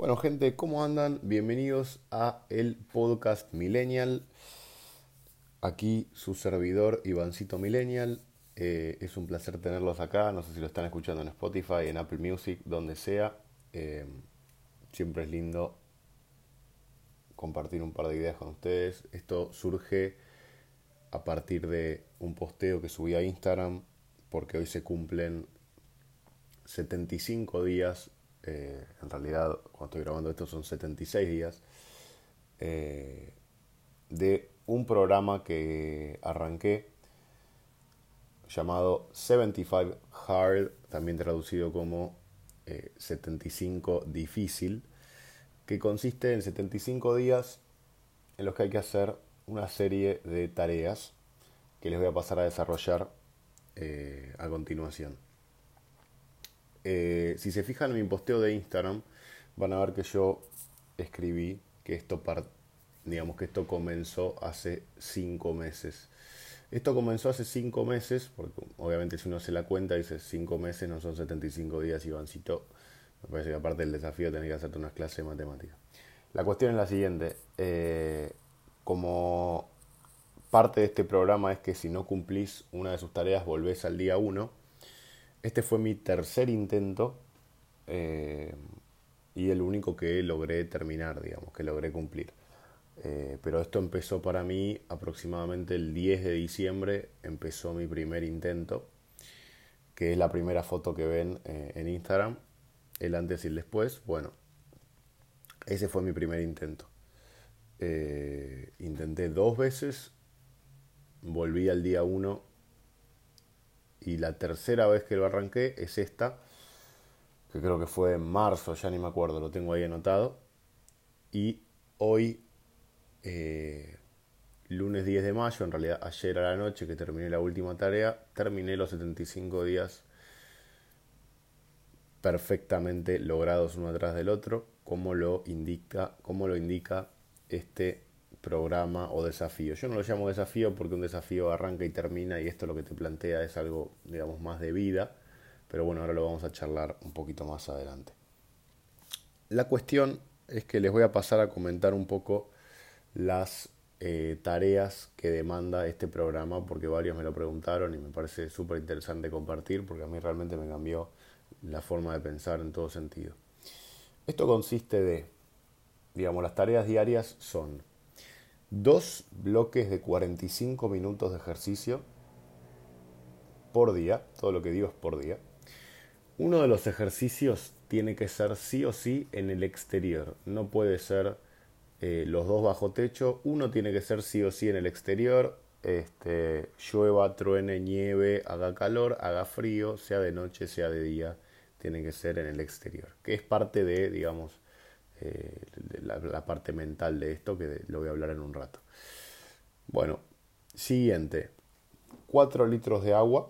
Bueno, gente, ¿cómo andan? Bienvenidos a el podcast Millennial. Aquí su servidor Ivancito Millennial. Eh, es un placer tenerlos acá. No sé si lo están escuchando en Spotify, en Apple Music, donde sea. Eh, siempre es lindo compartir un par de ideas con ustedes. Esto surge a partir de un posteo que subí a Instagram porque hoy se cumplen 75 días eh, en realidad cuando estoy grabando esto son 76 días, eh, de un programa que arranqué llamado 75 Hard, también traducido como 75 eh, Difícil, que consiste en 75 días en los que hay que hacer una serie de tareas que les voy a pasar a desarrollar a continuación. Eh, si se fijan en mi posteo de Instagram, van a ver que yo escribí que esto, digamos que esto comenzó hace 5 meses. Esto comenzó hace 5 meses, porque obviamente si uno se la cuenta dice 5 meses no son 75 días, Ivancito. Me parece que aparte del desafío tenés que hacerte unas clases de matemáticas. La cuestión es la siguiente. Eh, como parte de este programa es que si no cumplís una de sus tareas volvés al día 1 este fue mi tercer intento eh, y el único que logré terminar, digamos, que logré cumplir. Eh, pero esto empezó para mí aproximadamente el 10 de diciembre, empezó mi primer intento, que es la primera foto que ven eh, en Instagram, el antes y el después. Bueno, ese fue mi primer intento. intenté dos veces, volví al día 1 y la tercera vez que lo arranqué es esta, que creo que fue en marzo, ya ni me acuerdo, lo tengo ahí anotado. Y hoy, eh, lunes 10 de mayo, en realidad ayer a la noche que terminé la última tarea, terminé los 75 días perfectamente logrados uno atrás del otro, como lo indica, como lo indica este programa o desafío. Yo no lo llamo desafío porque un desafío arranca y termina y esto lo que te plantea es algo, digamos, más de vida, pero bueno, ahora lo vamos a charlar un poquito más adelante. La cuestión es que les voy a pasar a comentar un poco las eh, tareas que demanda este programa porque varios me lo preguntaron y me parece súper interesante compartir porque a mí realmente me cambió la forma de pensar en todo sentido. Esto consiste de, digamos, las tareas diarias son dos bloques de 45 minutos de ejercicio por día, todo lo que digo es por día. Uno de los ejercicios tiene que ser sí o sí en el exterior, no puede ser eh, los dos bajo techo, uno tiene que ser sí o sí en el exterior, este, llueva, truene, nieve, haga calor, haga frío, sea de noche, sea de día, tiene que ser en el exterior, que es parte de, digamos, eh, la, parte mental de esto, que lo voy a hablar en un rato. Bueno, siguiente. 4 litros de agua.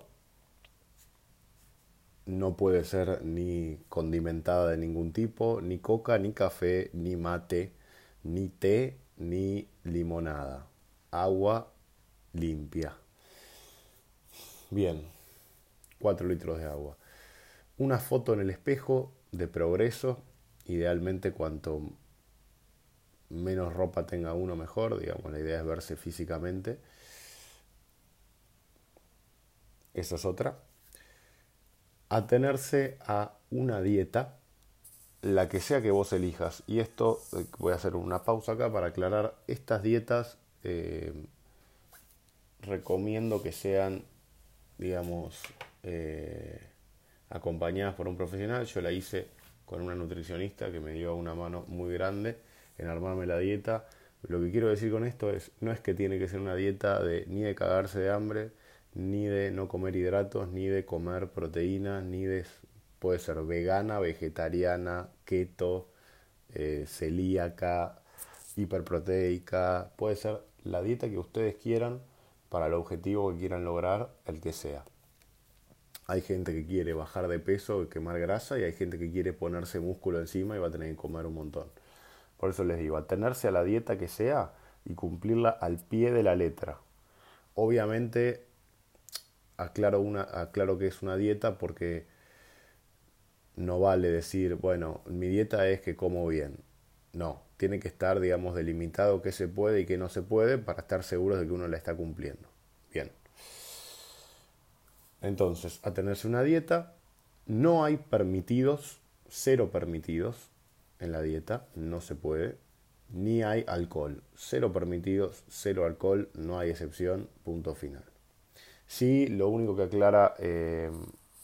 No puede ser ni condimentada de ningún tipo, ni coca, ni café, ni mate, ni té, ni limonada. Agua limpia. Bien, 4 litros de agua. Una foto en el espejo de progreso idealmente cuanto menos ropa tenga uno mejor, digamos, la idea es verse físicamente. Esa es otra. Atenerse a una dieta, la que sea que vos elijas. Y esto, eh, voy a hacer una pausa acá para aclarar, estas dietas eh, recomiendo que sean, digamos, eh, acompañadas por un profesional. Yo la hice con una nutricionista que me dio una mano muy grande en armarme la dieta. Lo que quiero decir con esto es, no es que tiene que ser una dieta de ni de cagarse de hambre, ni de no comer hidratos, ni de comer proteínas, ni de... puede ser vegana, vegetariana, keto, eh, celíaca, hiperproteica, puede ser la dieta que ustedes quieran para el objetivo que quieran lograr, el que sea. Hay gente que quiere bajar de peso y quemar grasa y hay gente que quiere ponerse músculo encima y va a tener que comer un montón. Por eso les digo, atenerse a la dieta que sea y cumplirla al pie de la letra. Obviamente, aclaro, aclaro que es una dieta porque no vale decir, bueno, mi dieta es que como bien. No, tiene que estar, digamos, delimitado qué se puede y qué no se puede para estar seguros de que uno la está cumpliendo. Entonces, a tenerse una dieta, no hay permitidos, cero permitidos en la dieta, no se puede, ni hay alcohol, cero permitidos, cero alcohol, no hay excepción, punto final. Sí, lo único que aclara eh,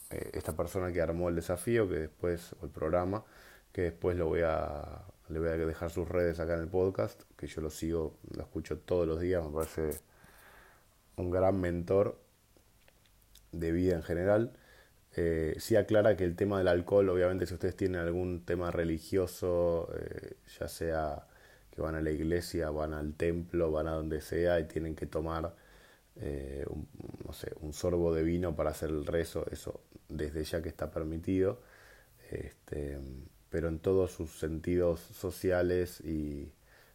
eh, esta persona que armó el desafío, que después, o el programa, que después lo voy a, le voy a dejar sus redes acá en el podcast, que yo lo sigo, lo escucho todos los días, me parece un gran mentor de vida en general. Eh, sí aclara que el tema del alcohol, obviamente si ustedes tienen algún tema religioso, eh, ya sea que van a la iglesia, van al templo, van a donde sea y tienen que tomar eh, un, no sé, un sorbo de vino para hacer el rezo, eso desde ya que está permitido, este, pero en todos sus sentidos sociales y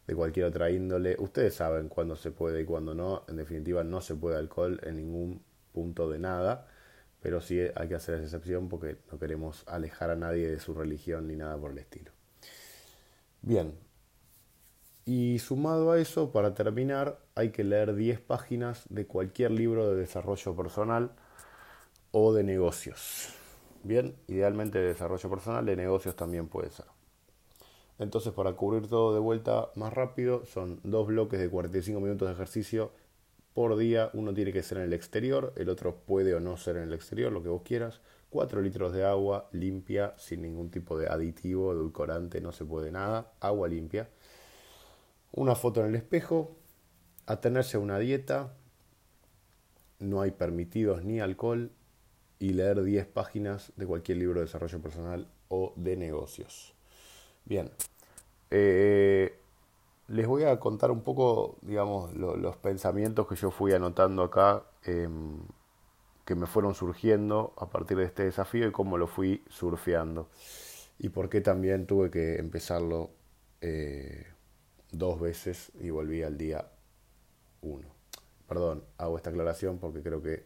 de cualquier otra índole, ustedes saben cuándo se puede y cuándo no, en definitiva no se puede alcohol en ningún punto de nada, pero sí hay que hacer esa excepción porque no queremos alejar a nadie de su religión ni nada por el estilo. Bien, y sumado a eso, para terminar, hay que leer 10 páginas de cualquier libro de desarrollo personal o de negocios. Bien, idealmente de desarrollo personal, de negocios también puede ser. Entonces, para cubrir todo de vuelta más rápido, son dos bloques de 45 minutos de ejercicio por día. Uno tiene que ser en el exterior, el otro puede o no ser en el exterior, lo que vos quieras. 4 litros de agua limpia, sin ningún tipo de aditivo, edulcorante, no se puede nada. Agua limpia una foto en el espejo, atenerse a una dieta, no hay permitidos ni alcohol y leer 10 páginas de cualquier libro de desarrollo personal o de negocios. Bien, eh, les voy a contar un poco, digamos, los pensamientos que yo fui anotando acá, em, que me fueron surgiendo a partir de este desafío y cómo lo fui surfeando. Y por qué también tuve que empezarlo eh, dos veces y volví al día uno. Perdón, hago esta aclaración porque creo que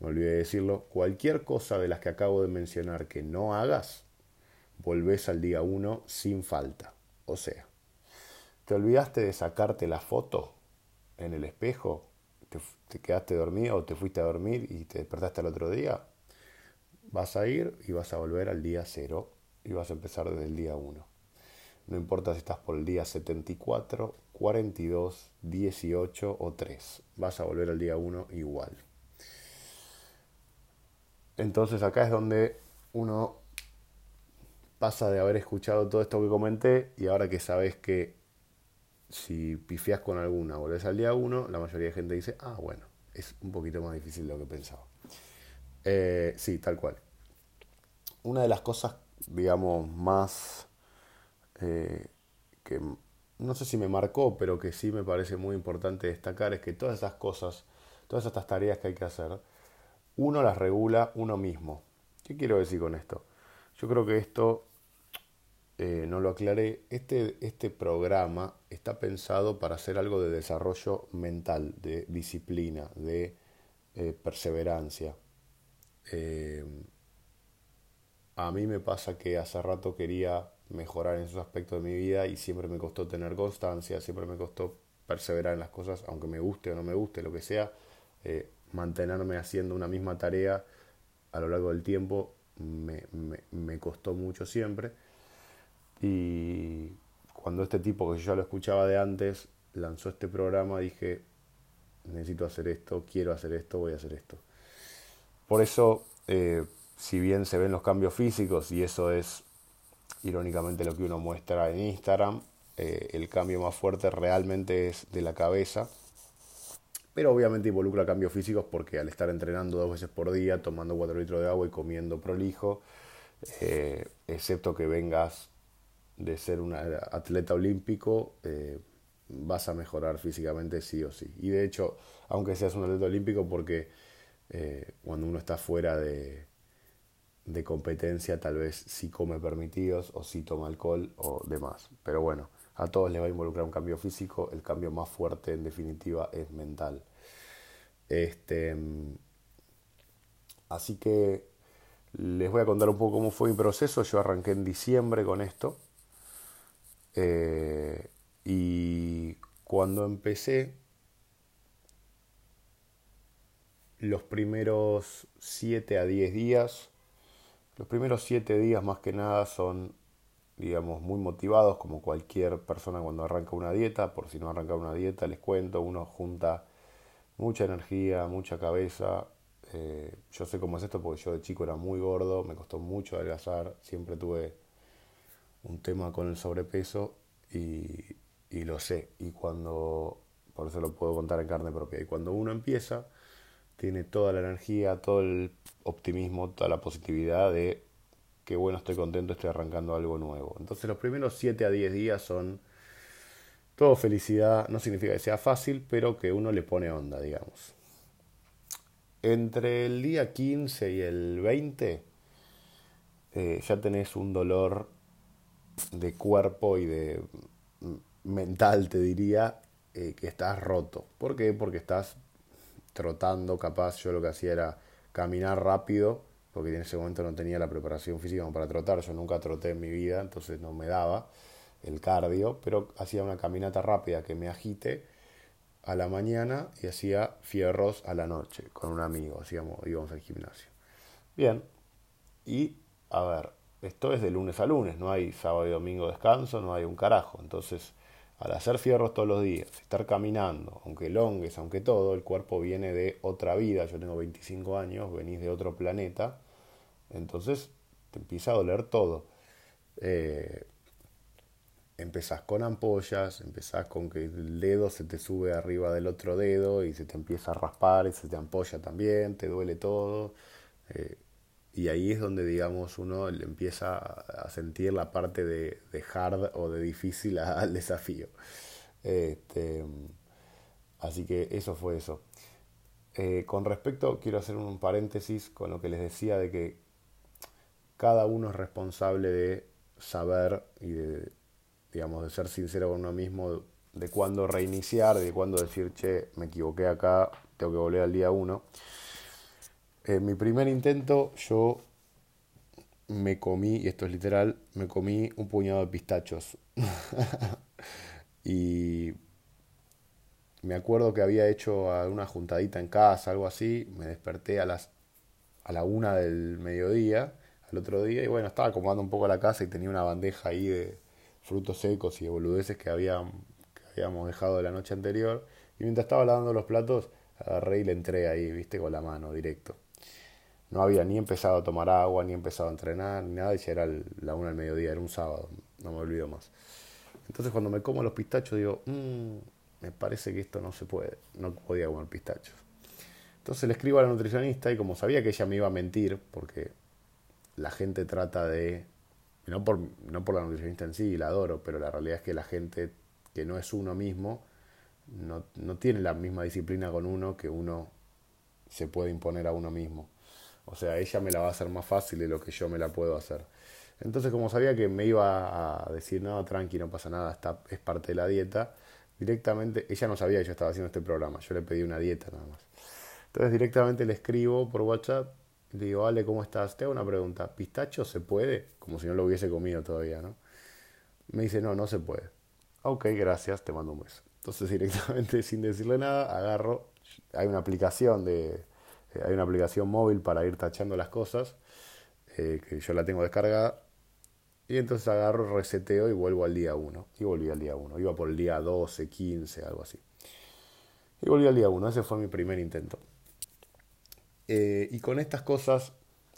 me olvidé de decirlo. Cualquier cosa de las que acabo de mencionar que no hagas, volvés al día uno sin falta. O sea, ¿te olvidaste de sacarte la foto en el espejo? ¿Te, te quedaste dormido o te fuiste a dormir y te despertaste al otro día? Vas a ir y vas a volver al día cero y vas a empezar desde el día uno. No importa si estás por el día 74, 42, 18 o 3. Vas a volver al día 1 igual. Entonces acá es donde uno pasa de haber escuchado todo esto que comenté y ahora que sabes que si pifias con alguna, volvés al día 1, la mayoría de gente dice, ah, bueno, es un poquito más difícil de lo que pensaba. Eh, sí, tal cual. Una de las cosas, digamos, más eh, que no sé si me marcó, pero que sí me parece muy importante destacar, es que todas esas cosas, todas estas tareas que hay que hacer, uno las regula uno mismo. ¿Qué quiero decir con esto? Yo creo que esto, eh, no lo aclaré, este, este programa está pensado para hacer algo de desarrollo mental, de disciplina, de eh, perseverancia. a mí me pasa que hace rato quería mejorar en esos aspectos de mi vida y siempre me costó tener constancia, siempre me costó perseverar en las cosas, aunque me guste o no me guste, lo que sea, eh, mantenerme haciendo una misma tarea a lo largo del tiempo me, me, costó mucho siempre. Y cuando este tipo que yo ya lo escuchaba de antes lanzó este programa, dije, necesito hacer esto, quiero hacer esto, voy a hacer esto. Por eso, eh, si bien se ven los cambios físicos, y eso es irónicamente lo que uno muestra en Instagram. Eh, el cambio más fuerte realmente es de la cabeza, pero obviamente involucra cambios físicos porque al estar entrenando dos veces por día, tomando cuatro litros de agua y comiendo prolijo, eh, excepto que vengas de ser un atleta olímpico, eh, vas a mejorar físicamente sí o sí. Y de hecho, aunque seas un atleta olímpico, porque cuando uno está fuera de, competencia tal vez sí come permitidos o sí toma alcohol o demás. Pero bueno, a todos les va a involucrar un cambio físico, el cambio más fuerte en definitiva es mental. Este, así que Les voy a contar un poco cómo fue mi proceso. Yo arranqué en diciembre con esto. Eh, y cuando empecé, los primeros 7 a 10 días, los primeros 7 días más que nada son, digamos, muy motivados, como cualquier persona cuando arranca una dieta. Por si no arranca una dieta, les cuento, uno junta mucha energía, mucha cabeza, eh, yo sé cómo es esto porque yo de chico era muy gordo, me costó mucho adelgazar, siempre tuve un tema con el sobrepeso y, lo sé. Y cuando, por eso lo puedo contar en carne propia, y cuando uno empieza, tiene toda la energía, todo el optimismo, toda la positividad de que bueno, estoy contento, estoy arrancando algo nuevo. Entonces los primeros 7 a 10 días son todo felicidad, no significa que sea fácil, pero que uno le pone onda, digamos. Entre el día 15 y el 20 eh, ya tenés un dolor de cuerpo y de mental, te diría, eh, que estás roto. ¿Por qué? Porque estás trotando, capaz yo lo que hacía era caminar rápido, porque en ese momento no tenía la preparación física para trotar, yo nunca troté en mi vida, entonces no me daba el cardio, pero hacía una caminata rápida que me agite a la mañana y hacía fierros a la noche con un amigo, hacíamos, íbamos al gimnasio. Bien, y a ver, esto es de lunes a lunes, no hay sábado y domingo descanso, no hay un carajo. Entonces, al hacer fierros todos los días, estar caminando, aunque longues, aunque todo, el cuerpo viene de otra vida. Yo tengo 25 años, venís de otro planeta, entonces te empieza a doler todo. Eh, empezás con ampollas, empezás con que el dedo se te sube arriba del otro dedo y se te empieza a raspar y se te ampolla también, te duele todo. Eh, y ahí es donde, digamos, uno empieza a sentir la parte de, hard o de difícil al desafío. Este, así que eso fue eso. Eh, con respecto, quiero hacer un paréntesis con lo que les decía de que cada uno es responsable de saber y de digamos, de ser sincero con uno mismo, de cuándo reiniciar, de cuándo decir, che, me equivoqué acá, tengo que volver al día uno. En mi primer intento yo me comí, y esto es literal, me comí un puñado de pistachos. y me acuerdo que había hecho alguna juntadita en casa, algo así, me desperté a las a la una del mediodía, al otro día, y bueno, estaba acomodando un poco la casa y tenía una bandeja ahí de, frutos secos y boludeces que, habíamos dejado de la noche anterior. Y mientras estaba lavando los platos, agarré y le entré ahí, viste, con la mano, directo. No había ni empezado a tomar agua, ni empezado a entrenar, ni nada, y ya era la una del mediodía, era un sábado, no me olvido más. Entonces cuando me como los pistachos digo, mmm, me parece que esto no se puede, no podía comer pistachos. Entonces le escribo a la nutricionista y como sabía que ella me iba a mentir, porque la gente trata de no por, no por la nutricionista en sí, la adoro, pero la realidad es que la gente que no es uno mismo no, no tiene la misma disciplina con uno que uno se puede imponer a uno mismo. O sea, ella me la va a hacer más fácil de lo que yo me la puedo hacer. Entonces, como sabía que me iba a decir, no, tranqui, no pasa nada, está, es parte de la dieta, directamente, ella no sabía que yo estaba haciendo este programa, yo le pedí una dieta nada más. Entonces, directamente le escribo por WhatsApp le digo, Ale, ¿cómo estás? Te hago una pregunta. ¿Pistacho se puede? Como si no lo hubiese comido todavía, ¿no? Me dice, no, no se puede. Ok, gracias, te mando un beso. Entonces directamente, sin decirle nada, agarro. Hay una aplicación de. Eh, hay una aplicación móvil para ir tachando las cosas. Eh, que yo la tengo descargada. Y entonces agarro, reseteo y vuelvo al día 1. Y volví al día 1. Iba por el día 12, 15, algo así. Y volví al día 1. Ese fue mi primer intento. Eh, y con estas cosas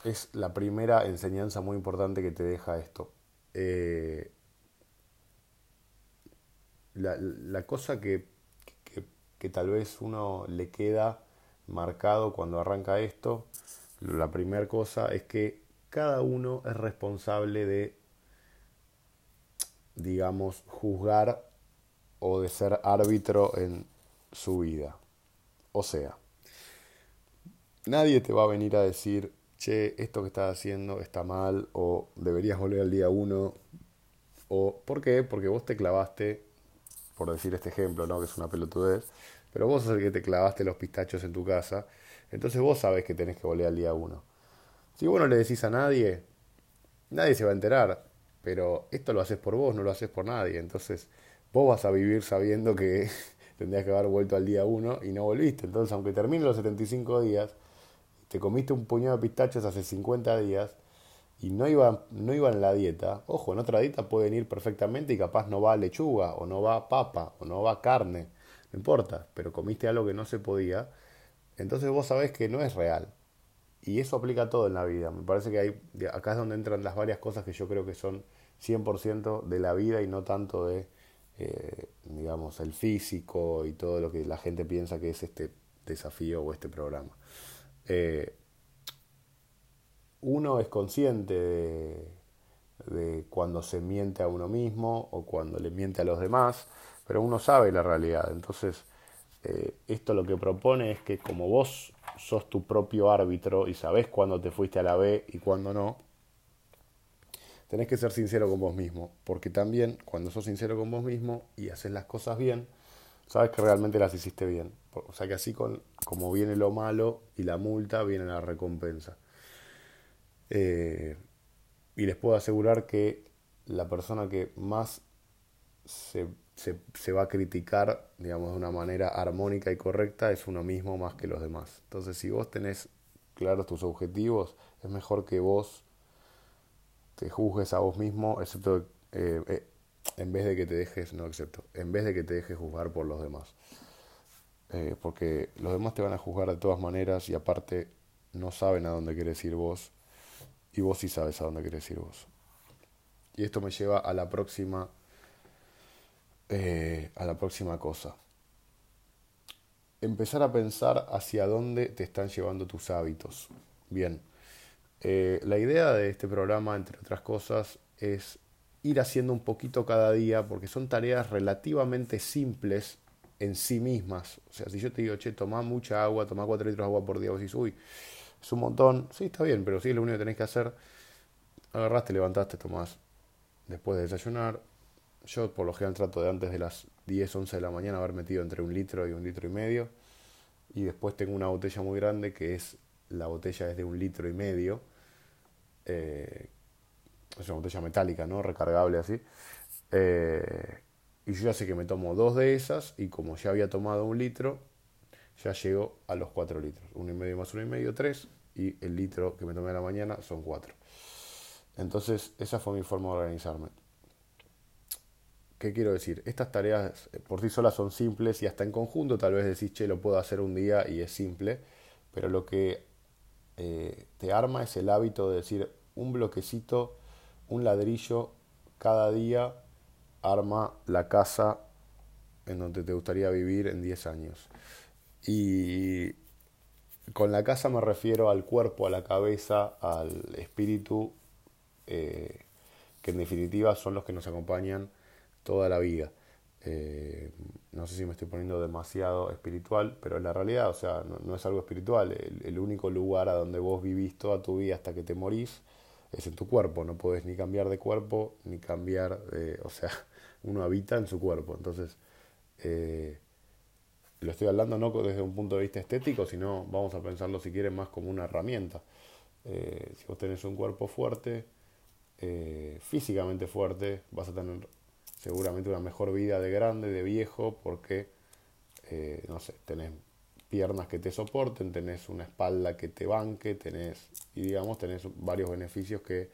es la primera enseñanza muy importante que te deja esto. Eh, la, cosa que, que, tal vez uno le queda marcado cuando arranca esto, la primera cosa es que cada uno es responsable de, digamos, juzgar o de ser árbitro en su vida. O sea, nadie te va a venir a decir, che, esto que estás haciendo está mal o deberías volver al día uno. O, ¿Por qué? Porque vos te clavaste, por decir este ejemplo, ¿no? que es una pelotudez, pero vos sos el que te clavaste los pistachos en tu casa, entonces vos sabés que tenés que volver al día uno. Si vos no le decís a nadie, nadie se va a enterar. Pero esto lo haces por vos, no lo haces por nadie. Entonces, vos vas a vivir sabiendo que tendrías que haber vuelto al día 1 y no volviste. Entonces, aunque termine los 75 días, te comiste un puñado de pistachos hace 50 días y no iban no iba en la dieta, ojo, en otra dieta pueden ir perfectamente y capaz no va lechuga, o no va papa, o no va carne, importa, pero comiste algo que no se podía, entonces vos sabés que no es real. Y eso aplica a todo en la vida. Me parece que hay, acá es donde entran las varias cosas que yo creo que son 100% de la vida y no tanto de, eh, digamos, el físico y todo lo que la gente piensa que es este desafío o este programa. Eh, uno es consciente de, cuando se miente a uno mismo o cuando le miente a los demás, pero uno sabe la realidad. Entonces, eh, esto lo que propone es que como vos sos tu propio árbitro y sabés cuándo te fuiste a la B y cuándo no, tenés que ser sincero con vos mismo, porque también cuando sos sincero con vos mismo y haces las cosas bien, sabes que realmente las hiciste bien. O sea que así con, como viene lo malo y la multa, viene la recompensa. Eh, y les puedo asegurar que la persona que más se, se, va a criticar, digamos, de una manera armónica y correcta es uno mismo más que los demás. Entonces, si vos tenés claros tus objetivos, es mejor que vos te juzgues a vos mismo, excepto eh, eh, en vez de que te dejes, no excepto, en vez de que te dejes juzgar por los demás. porque los demás te van a juzgar de todas maneras y aparte no saben a dónde querés ir vos y vos sí sabes a dónde querés ir vos. Y esto me lleva a la próxima, eh, a la próxima cosa. Empezar a pensar hacia dónde te están llevando tus hábitos. Bien, eh, la idea de este programa, entre otras cosas, es ir haciendo un poquito cada día, porque son tareas relativamente simples en sí mismas. O sea, si yo te digo, che, toma mucha agua, toma 4 litros de agua por día, vos decís, uy, es un montón, sí, está bien, pero sí lo único que tenés que hacer. Agarraste, levantaste, tomás después de desayunar. Yo por lo general trato de antes de las 10, 11 de la mañana haber metido entre un litro y un litro y medio. Y después tengo una botella muy grande que es, la botella es de un litro y medio. Eh, es una botella metálica, ¿no? Recargable así. Eh, y yo ya sé que me tomo dos de esas y como ya había tomado un litro, ya llego a los 4 litros. Uno y medio más uno y medio, 3. Y el litro que me tomé a la mañana son 4. Entonces, esa fue mi forma de organizarme. ¿Qué quiero decir? Estas tareas eh, por sí solas son simples y hasta en conjunto tal vez decís, che, lo puedo hacer un día y es simple, pero lo que eh, te arma es el hábito de decir un bloquecito, un ladrillo cada día arma la casa en donde te gustaría vivir en 10 años. Y con la casa me refiero al cuerpo, a la cabeza, al espíritu, eh, que en definitiva son los que nos acompañan toda la vida. Eh, no sé si me estoy poniendo demasiado espiritual, pero en la realidad, o sea, no, es algo espiritual. El, único lugar a donde vos vivís toda tu vida hasta que te morís es en tu cuerpo. No podés ni cambiar de cuerpo, ni cambiar de. O sea, uno habita en su cuerpo. Entonces, eh, lo estoy hablando no desde un punto de vista estético, sino vamos a pensarlo si quieren más como una herramienta. Eh, si vos tenés un cuerpo fuerte, físicamente fuerte, vas a tener seguramente una mejor vida de grande, de viejo, porque, eh, no sé, tenés piernas que te soporten, tenés una espalda que te banque, tenés, y digamos, tenés varios beneficios que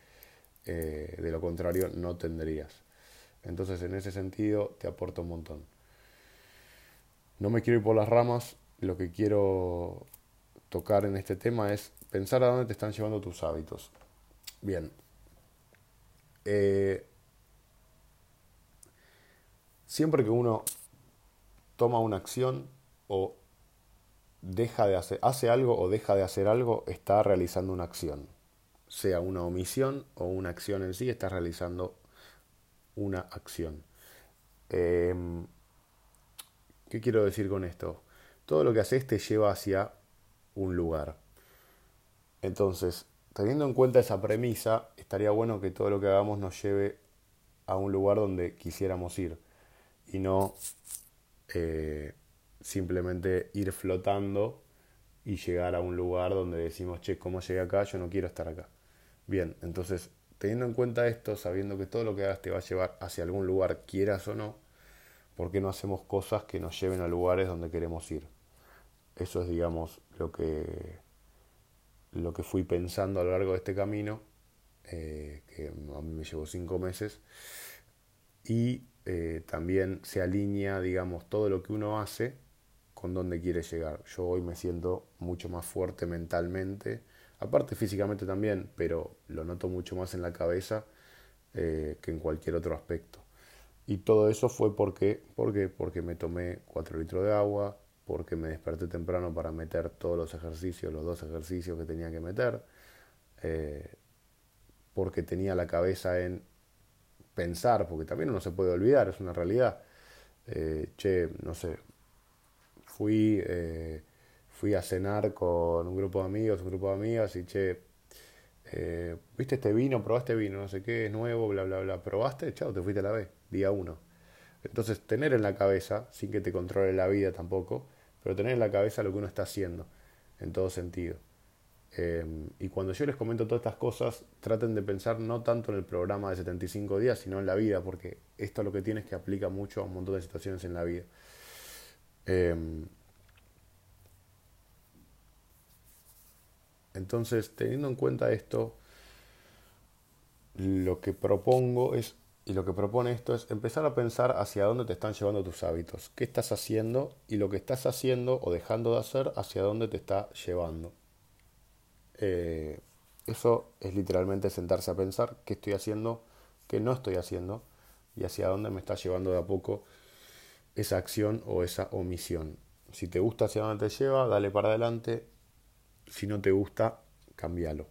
de lo contrario no tendrías. Entonces, en ese sentido, te aporta un montón. No me quiero ir por las ramas, lo que quiero tocar en este tema es pensar a dónde te están llevando tus hábitos. Bien. Eh, siempre que uno toma una acción o deja de hacer, hace algo o deja de hacer algo, está realizando una acción. Sea una omisión o una acción en sí, está realizando una acción. Eh, ¿Qué quiero decir con esto? Todo lo que haces te lleva hacia un lugar. Entonces, teniendo en cuenta esa premisa, estaría bueno que todo lo que hagamos nos lleve a un lugar donde quisiéramos ir y no eh, simplemente ir flotando y llegar a un lugar donde decimos, che, ¿cómo llegué acá? Yo no quiero estar acá. Bien, entonces, teniendo en cuenta esto, sabiendo que todo lo que hagas te va a llevar hacia algún lugar, quieras o no, ¿por qué no hacemos cosas que nos lleven a lugares donde queremos ir? Eso es, digamos, lo que, lo que fui pensando a lo largo de este camino, eh, que a mí me llevó cinco meses, y eh, también se alinea, digamos, todo lo que uno hace con dónde quiere llegar. Yo hoy me siento mucho más fuerte mentalmente, aparte físicamente también, pero lo noto mucho más en la cabeza eh, que en cualquier otro aspecto. Y todo eso fue porque, ¿por porque me tomé 4 litros de agua, porque me desperté temprano para meter todos los ejercicios, los dos ejercicios que tenía que meter, eh, porque tenía la cabeza en pensar, porque también uno se puede olvidar, es una realidad. Eh, che, no sé, fui, eh, fui a cenar con un grupo de amigos, un grupo de amigas y che, eh, ¿viste este vino? ¿Probaste vino? No sé qué, es nuevo, bla, bla, bla. ¿Probaste? Chao, te fuiste a la vez, día uno. Entonces, tener en la cabeza, sin que te controle la vida tampoco, pero tener en la cabeza lo que uno está haciendo, en todo sentido. Em, y cuando yo les comento todas estas cosas, traten de pensar no tanto en el programa de 75 días, sino en la vida, porque esto lo que tiene es que aplica mucho a un montón de situaciones en la vida. Em, entonces, teniendo en cuenta esto, lo que propongo es, y lo que propone esto es empezar a pensar hacia dónde te están llevando tus hábitos, qué estás haciendo y lo que estás haciendo o dejando de hacer hacia dónde te está llevando. Eh, eso es literalmente sentarse a pensar qué estoy haciendo, qué no estoy haciendo y hacia dónde me está llevando de a poco esa acción o esa omisión. Si te gusta hacia dónde te lleva, dale para adelante. Si no te gusta, cámbialo.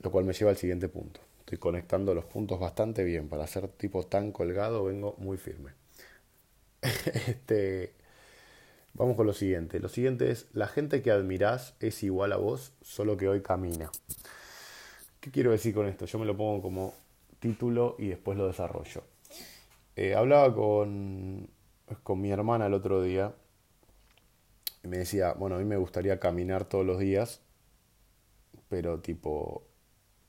Lo cual me lleva al siguiente punto. Estoy conectando los puntos bastante bien. Para ser tipo tan colgado, vengo muy firme. este, vamos con lo siguiente. Lo siguiente es, la gente que admirás es igual a vos, solo que hoy camina. ¿Qué quiero decir con esto? Yo me lo pongo como título y después lo desarrollo. Eh, hablaba con, con mi hermana el otro día y me decía, bueno, a mí me gustaría caminar todos los días, pero tipo,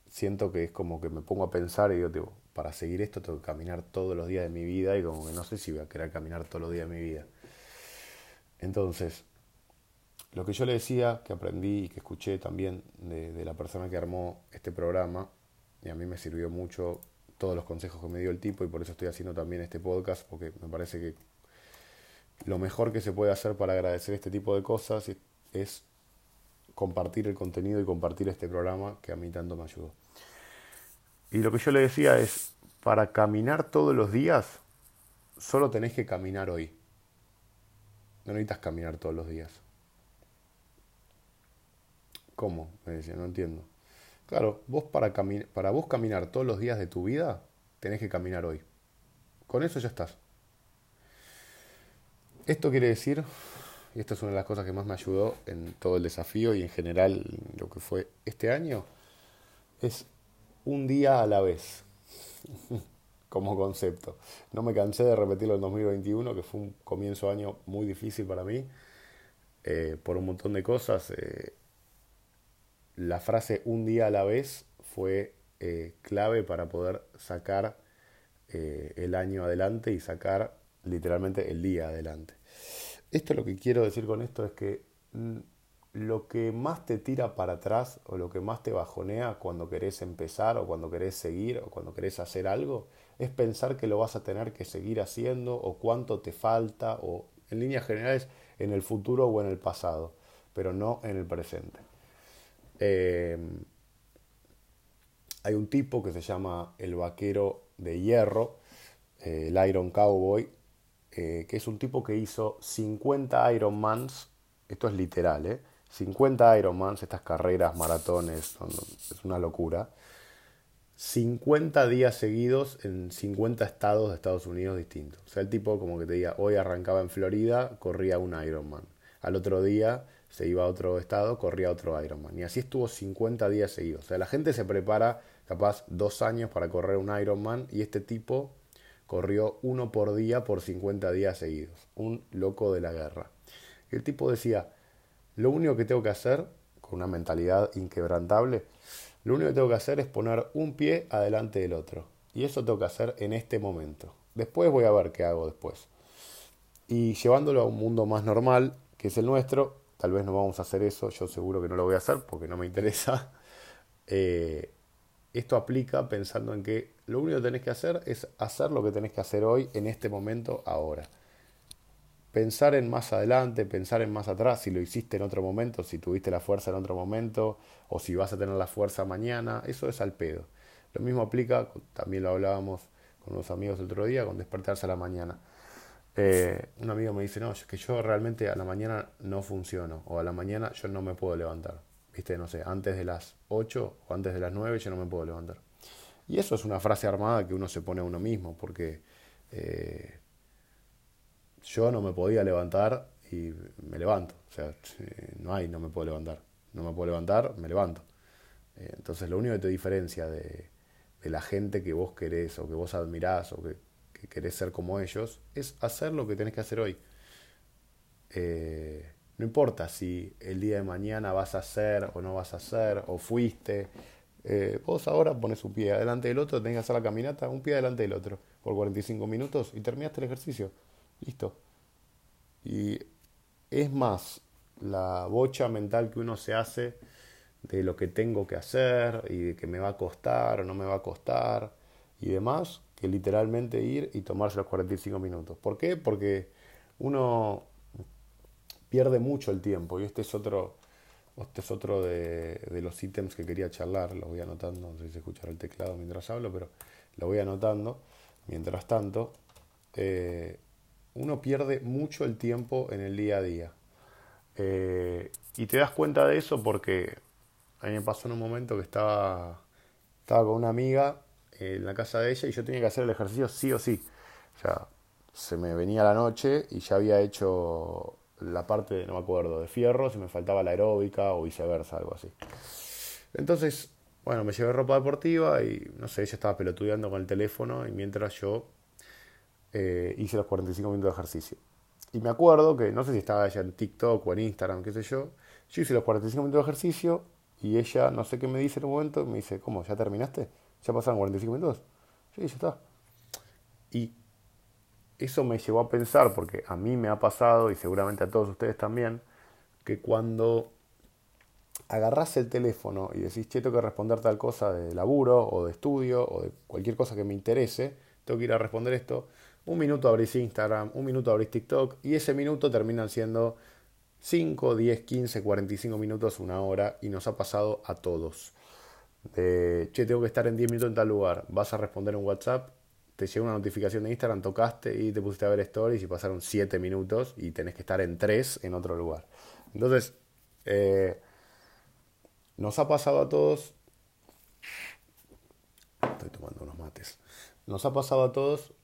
siento que es como que me pongo a pensar y digo, tipo, para seguir esto tengo que caminar todos los días de mi vida y como que no sé si voy a querer caminar todos los días de mi vida. Entonces, lo que yo le decía, que aprendí y que escuché también de, la persona que armó este programa, y a mí me sirvió mucho todos los consejos que me dio el tipo y por eso estoy haciendo también este podcast, porque me parece que lo mejor que se puede hacer para agradecer este tipo de cosas es compartir el contenido y compartir este programa que a mí tanto me ayudó. Y lo que yo le decía es, para caminar todos los días, solo tenés que caminar hoy. No necesitas caminar todos los días. ¿Cómo? Me decía, no entiendo. Claro, vos para, para vos caminar todos los días de tu vida, tenés que caminar hoy. Con eso ya estás. Esto quiere decir, y esta es una de las cosas que más me ayudó en todo el desafío y en general lo que fue este año, es un día a la vez, como concepto. No me cansé de repetirlo en 2021, que fue un comienzo de año muy difícil para mí, eh, por un montón de cosas. Eh, la frase un día a la vez fue eh, clave para poder sacar el año adelante y sacar literalmente el día adelante. Esto lo que quiero decir con esto es que mm, lo que más te tira para atrás o lo que más te bajonea cuando querés empezar o cuando querés seguir o cuando querés hacer algo es pensar que lo vas a tener que seguir haciendo o cuánto te falta o en líneas generales en el futuro o en el pasado, pero no en el presente. Eh, hay un tipo que se llama el vaquero de hierro, eh, el Iron Cowboy, eh, que es un tipo que hizo 50 Ironmans, esto es literal, ¿eh? 50 Ironmans, estas carreras, maratones, es una locura. 50 días seguidos en 50 estados de Estados Unidos distintos. O sea, el tipo como que te diga, hoy arrancaba en Florida, corría un Ironman. Al otro día se iba a otro estado, corría otro Ironman. Y así estuvo 50 días seguidos. O sea, la gente se prepara capaz dos años para correr un Ironman y este tipo corrió uno por día por 50 días seguidos. Un loco de la guerra. El tipo decía, lo único que tengo que hacer, con una mentalidad inquebrantable, lo único que tengo que hacer es poner un pie adelante del otro. Y eso tengo que hacer en este momento. Después voy a ver qué hago después. Y llevándolo a un mundo más normal, que es el nuestro, tal vez no vamos a hacer eso, yo seguro que no lo voy a hacer porque no me interesa. Eh, esto aplica pensando en que lo único que tenés que hacer es hacer lo que tenés que hacer hoy, en este momento, ahora. Pensar en más adelante, pensar en más atrás, si lo hiciste en otro momento, si tuviste la fuerza en otro momento, o si vas a tener la fuerza mañana, eso es al pedo. Lo mismo aplica, también lo hablábamos con unos amigos el otro día, con despertarse a la mañana. Eh, un amigo me dice, no, que yo realmente a la mañana no funciono, o a la mañana yo no me puedo levantar. Viste, no sé, antes de las 8 o antes de las 9 yo no me puedo levantar. Y eso es una frase armada que uno se pone a uno mismo, porque eh, yo no me podía levantar y me levanto. O sea, no hay, no me puedo levantar. No me puedo levantar, me levanto. Eh, entonces lo único que te diferencia de, la gente que vos querés o que vos admirás o que que querés ser como ellos, es hacer lo que tenés que hacer hoy. Eh, no importa si el día de mañana vas a hacer o no vas a hacer, o fuiste. Eh, vos ahora pones un pie adelante del otro, tenés que hacer la caminata, un pie adelante del otro, por 45 minutos y terminaste el ejercicio. Listo. Y es más la bocha mental que uno se hace de lo que tengo que hacer y de que me va a costar o no me va a costar y demás, que literalmente ir y tomarse los 45 minutos. ¿Por qué? Porque uno pierde mucho el tiempo y este es otro, este es otro de, los ítems que quería charlar, lo voy anotando, no sé si se escuchará el teclado mientras hablo, pero lo voy anotando. Mientras tanto, eh, uno pierde mucho el tiempo en el día a día. Eh, y te das cuenta de eso porque a mí me pasó en un momento que estaba, estaba con una amiga en la casa de ella y yo tenía que hacer el ejercicio sí o sí. O sea, se me venía la noche y ya había hecho la parte, no me acuerdo, de fierro, si me faltaba la aeróbica o viceversa, algo así. Entonces, bueno, me llevé ropa deportiva y no sé, ella estaba pelotudeando con el teléfono y mientras yo eh, hice los 45 minutos de ejercicio. Y me acuerdo que, no sé si estaba ella en TikTok o en Instagram, qué sé yo, yo hice los 45 minutos de ejercicio y ella, no sé qué me dice en un momento, me dice, ¿cómo? ¿Ya terminaste? ¿Ya pasaron 45 minutos? Sí, ya está. Y eso me llevó a pensar, porque a mí me ha pasado, y seguramente a todos ustedes también, que cuando agarrás el teléfono y decís, che, tengo que responder tal cosa de laburo o de estudio o de cualquier cosa que me interese, tengo que ir a responder esto, un minuto abrís Instagram, un minuto abrís TikTok y ese minuto terminan siendo 5, 10, 15, 45 minutos, una hora y nos ha pasado a todos. Che, tengo que estar en 10 minutos en tal lugar, vas a responder un WhatsApp, te llega una notificación de Instagram, tocaste y te pusiste a ver stories y pasaron 7 minutos y tenés que estar en 3 en otro lugar. Entonces, eh, nos ha pasado a todos, estoy tomando unos mates, nos ha pasado a todos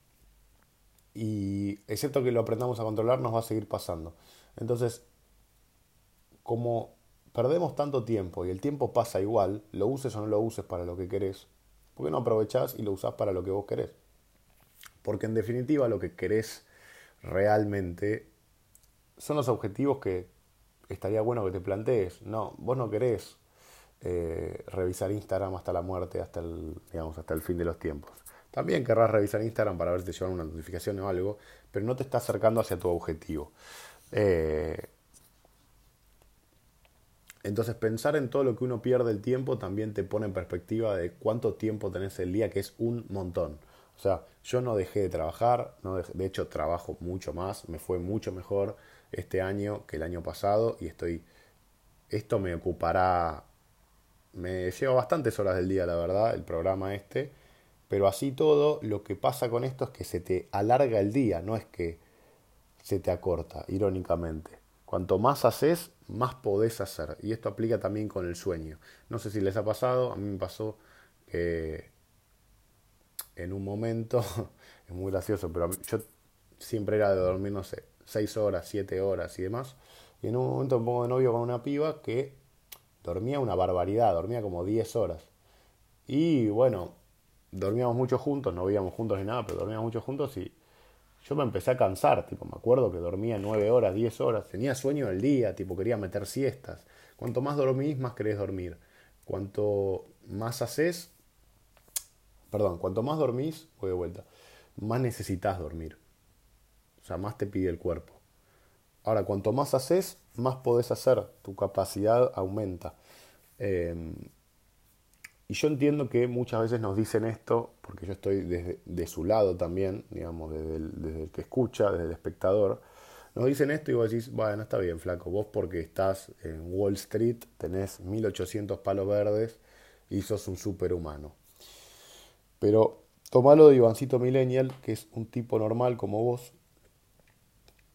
y excepto que lo aprendamos a controlar, nos va a seguir pasando. Entonces, como perdemos tanto tiempo y el tiempo pasa igual, lo uses o no lo uses para lo que querés, ¿por qué no aprovechás y lo usás para lo que vos querés? Porque en definitiva lo que querés realmente son los objetivos que estaría bueno que te plantees. No, vos no querés eh, revisar Instagram hasta la muerte, hasta el, digamos, hasta el fin de los tiempos. También querrás revisar Instagram para ver si te llevan una notificación o algo, pero no te está acercando hacia tu objetivo. Eh, entonces pensar en todo lo que uno pierde el tiempo también te pone en perspectiva de cuánto tiempo tenés el día, que es un montón. O sea, yo no dejé de trabajar, no de hecho trabajo mucho más, me fue mucho mejor este año que el año pasado y estoy, esto me ocupará, me lleva bastantes horas del día, la verdad, el programa este, pero así todo, lo que pasa con esto es que se te alarga el día, no es que se te acorta, irónicamente. Cuanto más haces, más podés hacer. Y esto aplica también con el sueño. No sé si les ha pasado, a mí me pasó que en un momento, es muy gracioso, pero yo siempre era de dormir, no sé, 6 horas, 7 horas y demás. Y en un momento me pongo de novio con una piba que dormía una barbaridad, dormía como 10 horas. Y bueno, dormíamos mucho juntos, no vivíamos juntos ni nada, pero dormíamos mucho juntos y yo me empecé a cansar, tipo, me acuerdo que dormía 9 horas, 10 horas, tenía sueño el día, tipo, quería meter siestas. Cuanto más dormís, más querés dormir. Cuanto más haces, perdón, cuanto más dormís, voy de vuelta, más necesitas dormir. O sea, más te pide el cuerpo. Ahora, cuanto más haces, más podés hacer, tu capacidad aumenta. Em, y yo entiendo que muchas veces nos dicen esto, porque yo estoy desde, de su lado también, digamos, desde el, que escucha, desde el espectador, nos dicen esto y vos decís, bueno, está bien, flaco, vos porque estás en Wall Street, tenés 1800 palos verdes y sos un superhumano. Pero tomalo de Ivancito Millennial, que es un tipo normal como vos,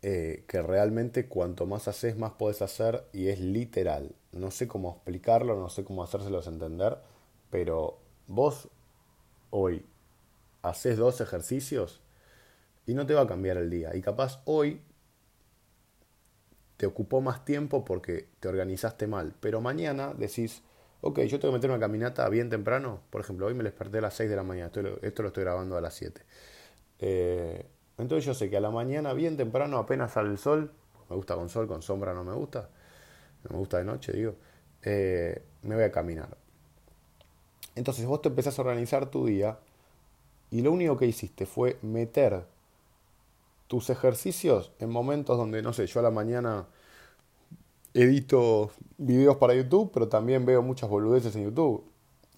eh, que realmente cuanto más haces, más podés hacer y es literal. No sé cómo explicarlo, no sé cómo hacérselos entender pero vos hoy haces dos ejercicios y no te va a cambiar el día. Y capaz hoy te ocupó más tiempo porque te organizaste mal. Pero mañana decís, ok, yo tengo que meter una caminata bien temprano. Por ejemplo, hoy me desperté a las 6 de la mañana. Esto, lo estoy grabando a las 7. Eh, entonces yo sé que a la mañana, bien temprano, apenas sale el sol. Me gusta con sol, con sombra no me gusta. No me gusta de noche, digo. Eh, me voy a caminar. Entonces vos te empezás a organizar tu día y lo único que hiciste fue meter tus ejercicios en momentos donde, no sé, yo a la mañana edito videos para YouTube, pero también veo muchas boludeces en YouTube.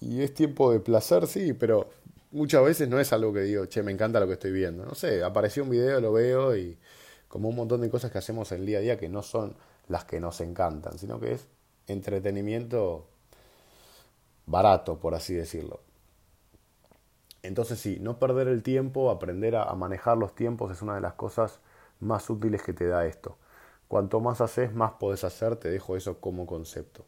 Y es tiempo de placer, sí, pero muchas veces no es algo que digo, che, me encanta lo que estoy viendo. No sé, apareció un video, lo veo y como un montón de cosas que hacemos en el día a día que no son las que nos encantan, sino que es entretenimiento barato, por así decirlo. Entonces sí, no perder el tiempo, aprender a, manejar los tiempos es una de las cosas más útiles que te da esto. Cuanto más haces, más podés hacer, te dejo eso como concepto.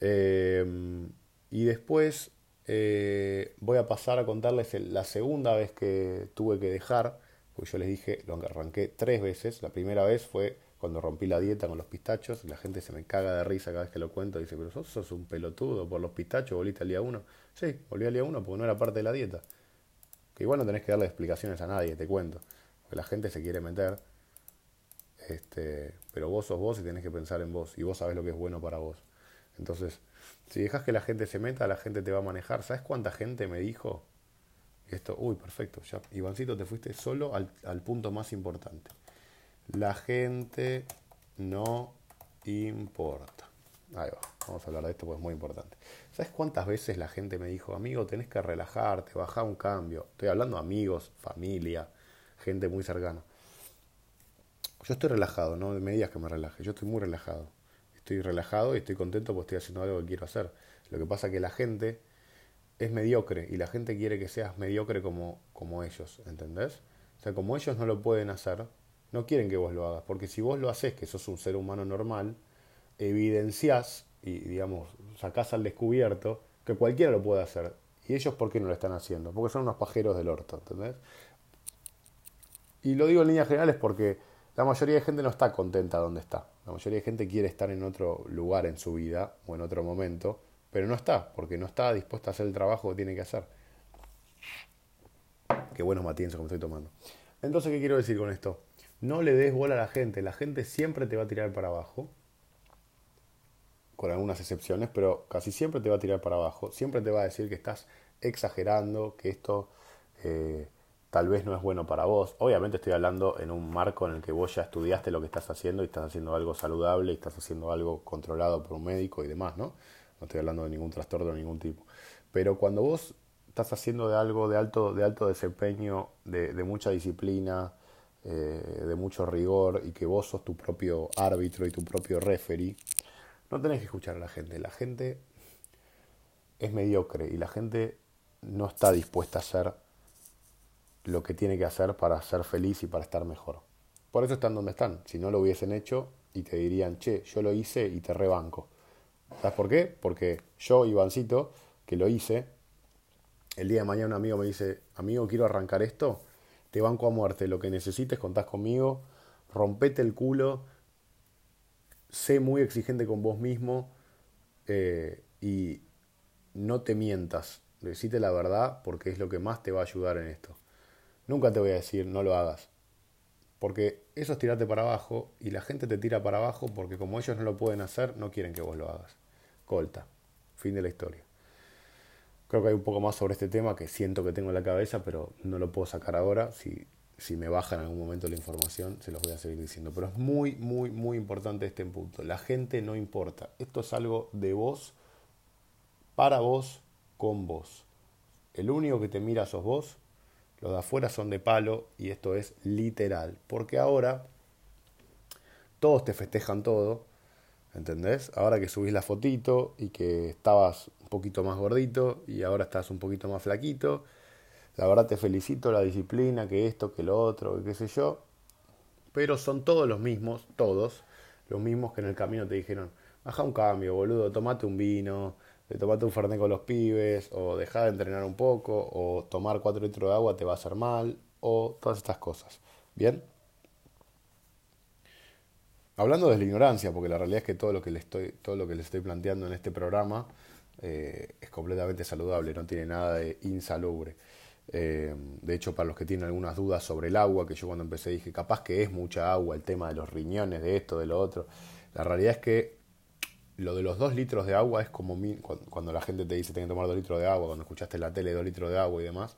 Em, y después eh, voy a pasar a contarles la segunda vez que tuve que dejar, porque yo les dije, lo arranqué tres veces. La primera vez fue cuando rompí la dieta con los pistachos, la gente se me caga de risa cada vez que lo cuento, dice, pero sos, sos un pelotudo por los pistachos, volviste al día uno. Sí, volví al día uno porque no era parte de la dieta. Que igual no tenés que darle explicaciones a nadie, te cuento. Porque la gente se quiere meter. Este, pero vos sos vos y tenés que pensar en vos. Y vos sabés lo que es bueno para vos. Entonces, si dejas que la gente se meta, la gente te va a manejar. ¿Sabes cuánta gente me dijo? Esto, uy, perfecto, ya, Ivancito, te fuiste solo al, al punto más importante. La gente no importa. Ahí va, vamos a hablar de esto porque es muy importante. ¿Sabes cuántas veces la gente me dijo, amigo, tenés que relajarte, bajar un cambio? Estoy hablando amigos, familia, gente muy cercana. Yo estoy relajado, no me digas que me relaje, yo estoy muy relajado. Estoy relajado y estoy contento porque estoy haciendo algo que quiero hacer. Lo que pasa es que la gente es mediocre y la gente quiere que seas mediocre como, como ellos, ¿entendés? O sea, como ellos no lo pueden hacer, no quieren que vos lo hagas, porque si vos lo haces, que sos un ser humano normal, evidenciás y, digamos, sacás al descubierto que cualquiera lo puede hacer. ¿Y ellos por qué no lo están haciendo? Porque son unos pajeros del orto, ¿entendés? Y lo digo en líneas generales porque la mayoría de gente no está contenta donde está. La mayoría de gente quiere estar en otro lugar en su vida o en otro momento, pero no está, porque no está dispuesta a hacer el trabajo que tiene que hacer. Qué buenos matienzos como estoy tomando. Entonces, ¿qué quiero decir con esto? No le des bola a la gente, la gente siempre te va a tirar para abajo, con algunas excepciones, pero casi siempre te va a tirar para abajo, siempre te va a decir que estás exagerando, que esto eh, tal vez no es bueno para vos. Obviamente estoy hablando en un marco en el que vos ya estudiaste lo que estás haciendo y estás haciendo algo saludable y estás haciendo algo controlado por un médico y demás, ¿no? No estoy hablando de ningún trastorno de ningún tipo. Pero cuando vos estás haciendo de algo de alto, de alto desempeño, de mucha disciplina, eh, de mucho rigor y que vos sos tu propio árbitro y tu propio referee, no tenés que escuchar a la gente. La gente es mediocre y la gente no está dispuesta a hacer lo que tiene que hacer para ser feliz y para estar mejor. Por eso están donde están. Si no lo hubiesen hecho y te dirían, che, yo lo hice y te rebanco. ¿Sabes por qué? Porque yo, Ivancito, que lo hice, el día de mañana un amigo me dice, amigo, quiero arrancar esto, te banco a muerte, lo que necesites, contás conmigo, rompete el culo, sé muy exigente con vos mismo eh, y no te mientas, decite la verdad porque es lo que más te va a ayudar en esto. Nunca te voy a decir no lo hagas. Porque eso es tirarte para abajo y la gente te tira para abajo porque como ellos no lo pueden hacer, no quieren que vos lo hagas. Colta. Fin de la historia. Creo que hay un poco más sobre este tema que siento que tengo en la cabeza, pero no lo puedo sacar ahora. Si, si me baja en algún momento la información, se los voy a seguir diciendo. Pero es muy, muy, muy importante este punto. La gente no importa. Esto es algo de vos, para vos, con vos. El único que te mira sos vos los de afuera son de palo y esto es literal. Porque ahora todos te festejan todo. ¿Entendés? Ahora que subís la fotito y que estabas un poquito más gordito y ahora estás un poquito más flaquito. La verdad te felicito la disciplina, que esto, que lo otro, que qué sé yo. Pero son todos los mismos, todos, los mismos que en el camino te dijeron, baja un cambio, boludo, tomate un vino, de tomarte un fernet con los pibes, o dejar de entrenar un poco, o tomar 4 litros de agua te va a hacer mal, o todas estas cosas. ¿Bien? Hablando de la ignorancia, porque la realidad es que todo lo que les estoy, todo lo que les estoy planteando en este programa eh, es completamente saludable, no tiene nada de insalubre. Eh, de hecho, para los que tienen algunas dudas sobre el agua, que yo cuando empecé dije, capaz que es mucha agua, el tema de los riñones, de esto, de lo otro, la realidad es que lo de los dos litros de agua es como cuando la gente te dice tengo que tomar dos litros de agua, cuando escuchaste en la tele dos litros de agua y demás.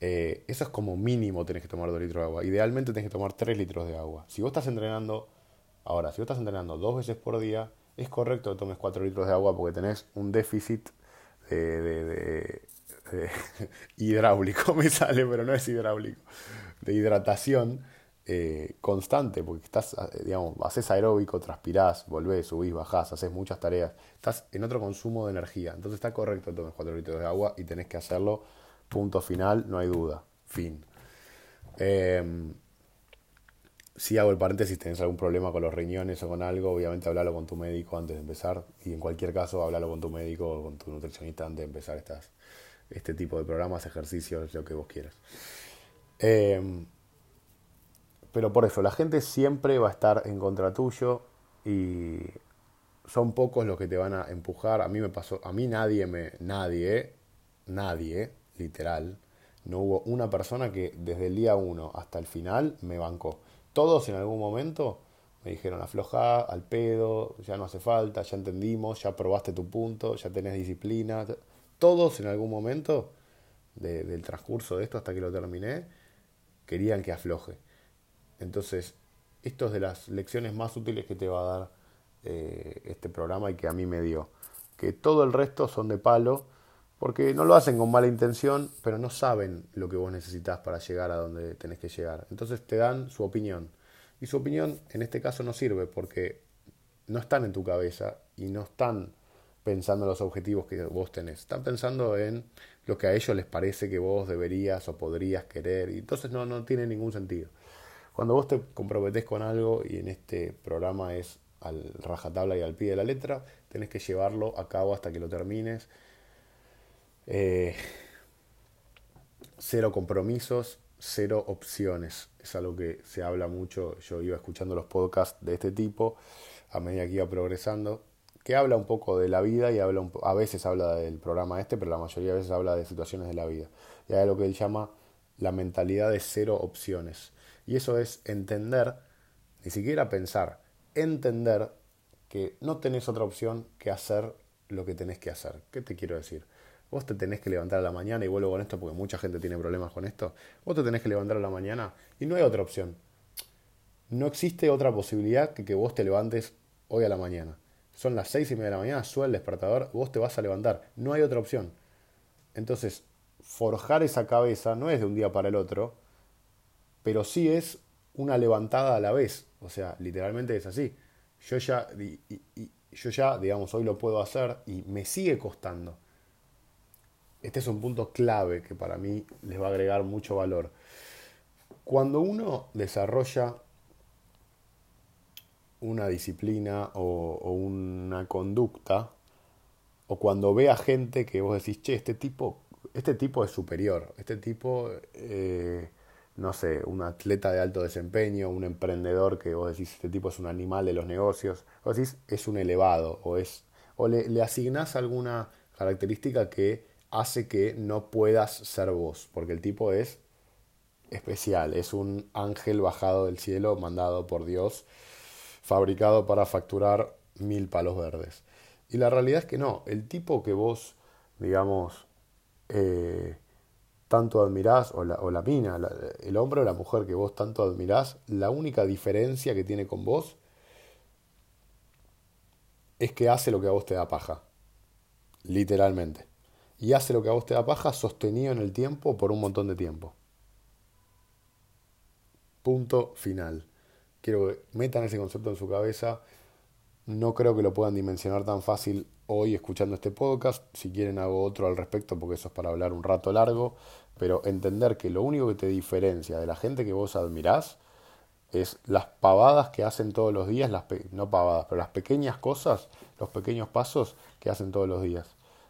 Eh, eso es como mínimo tenés que tomar dos litros de agua. Idealmente tenés que tomar tres litros de agua. Si vos estás entrenando, ahora, si vos estás entrenando dos veces por día, es correcto que tomes cuatro litros de agua porque tenés un déficit de hidráulico, me sale, pero no es hidráulico, de hidratación eh, constante, porque estás, eh, digamos, haces aeróbico, transpirás, volvés, subís, bajás, haces muchas tareas, estás en otro consumo de energía. Entonces está correcto tomes 4 litros de agua y tenés que hacerlo, punto final, no hay duda, fin. Eh, si hago el paréntesis, tenés algún problema con los riñones o con algo, obviamente hablalo con tu médico antes de empezar. Y en cualquier caso, hablalo con tu médico o con tu nutricionista antes de empezar estas, este tipo de programas, ejercicios, lo que vos quieras. Eh, pero por eso, la gente siempre va a estar en contra tuyo y son pocos los que te van a empujar. A mí me pasó, a mí nadie me, nadie, nadie, literal, no hubo una persona que desde el día uno hasta el final me bancó. Todos en algún momento me dijeron afloja, al pedo, ya no hace falta, ya entendimos, ya probaste tu punto, ya tenés disciplina. Todos en algún momento del transcurso de esto hasta que lo terminé querían que afloje. Entonces, esto es de las lecciones más útiles que te va a dar eh, este programa y que a mí me dio. Que todo el resto son de palo, porque no lo hacen con mala intención, pero no saben lo que vos necesitas para llegar a donde tenés que llegar. Entonces te dan su opinión. Y su opinión en este caso no sirve porque no están en tu cabeza y no están pensando en los objetivos que vos tenés. Están pensando en lo que a ellos les parece que vos deberías o podrías querer. Y entonces no, no tiene ningún sentido. Cuando vos te comprometés con algo, y en este programa es al rajatabla y al pie de la letra, tenés que llevarlo a cabo hasta que lo termines. Eh, cero compromisos, cero opciones. Es algo que se habla mucho. Yo iba escuchando los podcasts de este tipo a medida que iba progresando, que habla un poco de la vida y habla a veces habla del programa este, pero la mayoría de veces habla de situaciones de la vida. Y hay lo que él llama la mentalidad de cero opciones. Y eso es entender, ni siquiera pensar, entender que no tenés otra opción que hacer lo que tenés que hacer. ¿Qué te quiero decir? Vos te tenés que levantar a la mañana, y vuelvo con esto porque mucha gente tiene problemas con esto. Vos te tenés que levantar a la mañana y no hay otra opción. No existe otra posibilidad que que vos te levantes hoy a la mañana. Son las seis y media de la mañana, suena el despertador, vos te vas a levantar. No hay otra opción. Entonces, forjar esa cabeza no es de un día para el otro, pero sí es una levantada a la vez. O sea, literalmente es así. Yo ya, yo ya, digamos, hoy lo puedo hacer y me sigue costando. Este es un punto clave que para mí les va a agregar mucho valor. Cuando uno desarrolla una disciplina o, una conducta, o cuando ve a gente que vos decís, che, este tipo, este tipo es superior, este tipo eh, no sé, un atleta de alto desempeño, un emprendedor que vos decís, este tipo es un animal de los negocios, vos decís, es un elevado, o, es, o le, le asignás alguna característica que hace que no puedas ser vos, porque el tipo es especial, es un ángel bajado del cielo, mandado por Dios, fabricado para facturar mil palos verdes. Y la realidad es que no, el tipo que vos, digamos, eh, tanto admirás, o la, o la mina, el hombre o la mujer que vos tanto admirás, la única diferencia que tiene con vos es que hace lo que a vos te da paja. Literalmente. Y hace lo que a vos te da paja sostenido en el tiempo por un montón de tiempo. Punto final. Quiero que metan ese concepto en su cabeza. No creo que lo puedan dimensionar tan fácil hoy escuchando este podcast. Si quieren hago otro al respecto porque eso es para hablar un rato largo. Pero entender que lo único que te diferencia de la gente que vos admirás es las pavadas que hacen todos los días, las no pavadas, pero las pequeñas cosas, los pequeños pasos que hacen todos los días.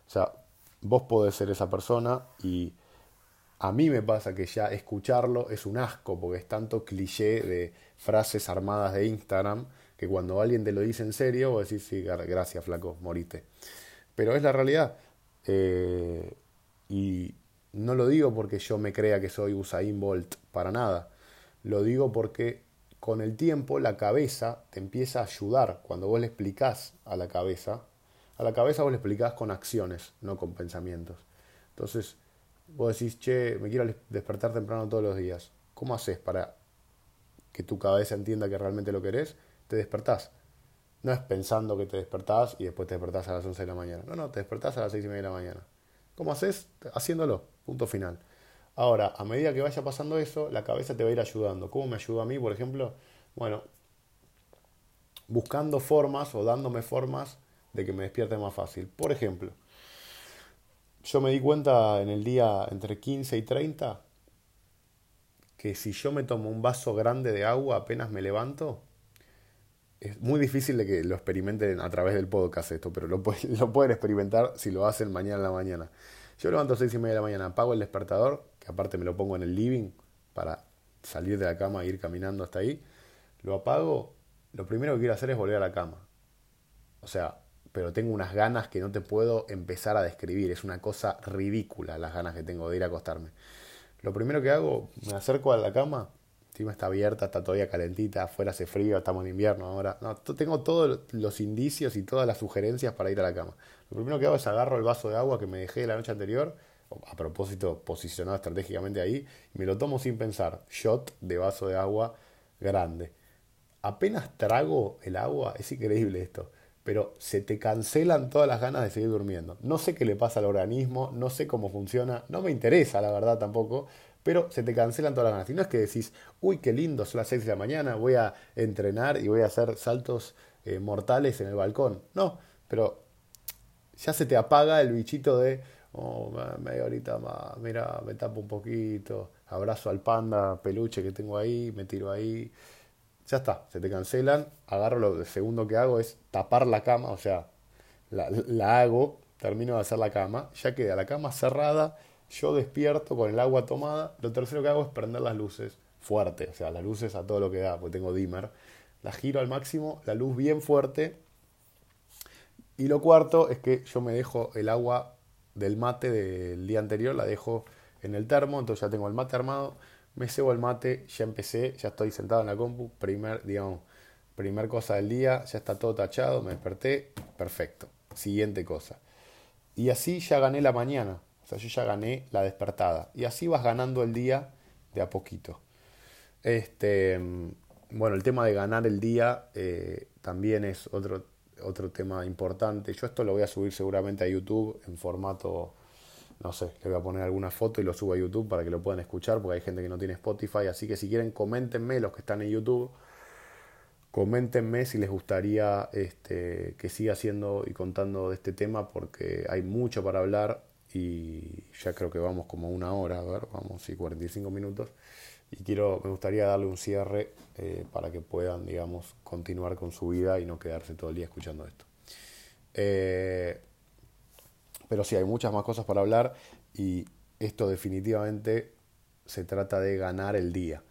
O sea, vos podés ser esa persona y a mí me pasa que ya escucharlo es un asco porque es tanto cliché de frases armadas de Instagram que cuando alguien te lo dice en serio vos decís, sí, gracias flaco, moriste. Pero es la realidad. Eh, y no lo digo porque yo me crea que soy Usain Bolt, para nada. Lo digo porque con el tiempo la cabeza te empieza a ayudar. Cuando vos le explicás a la cabeza, a la cabeza vos le explicás con acciones, no con pensamientos. Entonces, vos decís, che, me quiero despertar temprano todos los días. ¿Cómo haces para que tu cabeza entienda que realmente lo querés? Te despertás. No es pensando que te despertás y después te despertás a las 11 de la mañana. No, no, te despertás a las 6 y media de la mañana. ¿Cómo haces? Haciéndolo. Punto final. Ahora, a medida que vaya pasando eso, la cabeza te va a ir ayudando. ¿Cómo me ayuda a mí, por ejemplo? Bueno, buscando formas o dándome formas de que me despierte más fácil. Por ejemplo, yo me di cuenta en el día entre 15 y 30 que si yo me tomo un vaso grande de agua apenas me levanto, es muy difícil de que lo experimenten a través del podcast esto, pero lo, pueden experimentar si lo hacen mañana en la mañana. Yo levanto a 6 y media de la mañana, apago el despertador aparte me lo pongo en el living para salir de la cama e ir caminando hasta ahí, lo apago, lo primero que quiero hacer es volver a la cama. O sea, pero tengo unas ganas que no te puedo empezar a describir, es una cosa ridícula las ganas que tengo de ir a acostarme. Lo primero que hago, me acerco a la cama, encima está abierta, está todavía calentita, afuera hace frío, estamos en invierno ahora. No, tengo todos los indicios y todas las sugerencias para ir a la cama. Lo primero que hago es agarro el vaso de agua que me dejé la noche anterior, a propósito posicionado estratégicamente ahí, y me lo tomo sin pensar, shot de vaso de agua grande. Apenas trago el agua, es increíble esto, pero se te cancelan todas las ganas de seguir durmiendo. No sé qué le pasa al organismo, no sé cómo funciona, no me interesa la verdad tampoco, pero se te cancelan todas las ganas. Y no es que decís, uy, qué lindo, son las 6 de la mañana, voy a entrenar y voy a hacer saltos eh, mortales en el balcón. No, pero ya se te apaga el bichito de oh, media horita más, mira, me tapo un poquito, abrazo al panda peluche que tengo ahí, me tiro ahí, ya está, se te cancelan, agarro lo segundo que hago es tapar la cama, o sea, la, la hago, termino de hacer la cama, ya queda la cama cerrada, yo despierto con el agua tomada, lo tercero que hago es prender las luces fuerte, o sea, las luces a todo lo que da, porque tengo dimmer, la giro al máximo, la luz bien fuerte, y lo cuarto es que yo me dejo el agua del mate del día anterior, la dejo en el termo, entonces ya tengo el mate armado, me cebo el mate, ya empecé, ya estoy sentado en la compu, primer, digamos, primer cosa del día, ya está todo tachado, me desperté, perfecto, siguiente cosa. Y así ya gané la mañana, o sea, yo ya gané la despertada. Y así vas ganando el día de a poquito. Este, bueno, el tema de ganar el día eh, también es otro otro tema importante. Yo esto lo voy a subir seguramente a YouTube en formato, no sé, le voy a poner alguna foto y lo subo a YouTube para que lo puedan escuchar, porque hay gente que no tiene Spotify. Así que si quieren, coméntenme los que están en YouTube. Coméntenme si les gustaría este, que siga haciendo y contando de este tema, porque hay mucho para hablar y ya creo que vamos como una hora, a ver, vamos, sí, 45 minutos y quiero, me gustaría darle un cierre eh, para que puedan, digamos, continuar con su vida y no quedarse todo el día escuchando esto. Eh, pero sí, hay muchas más cosas para hablar y esto definitivamente se trata de ganar el día.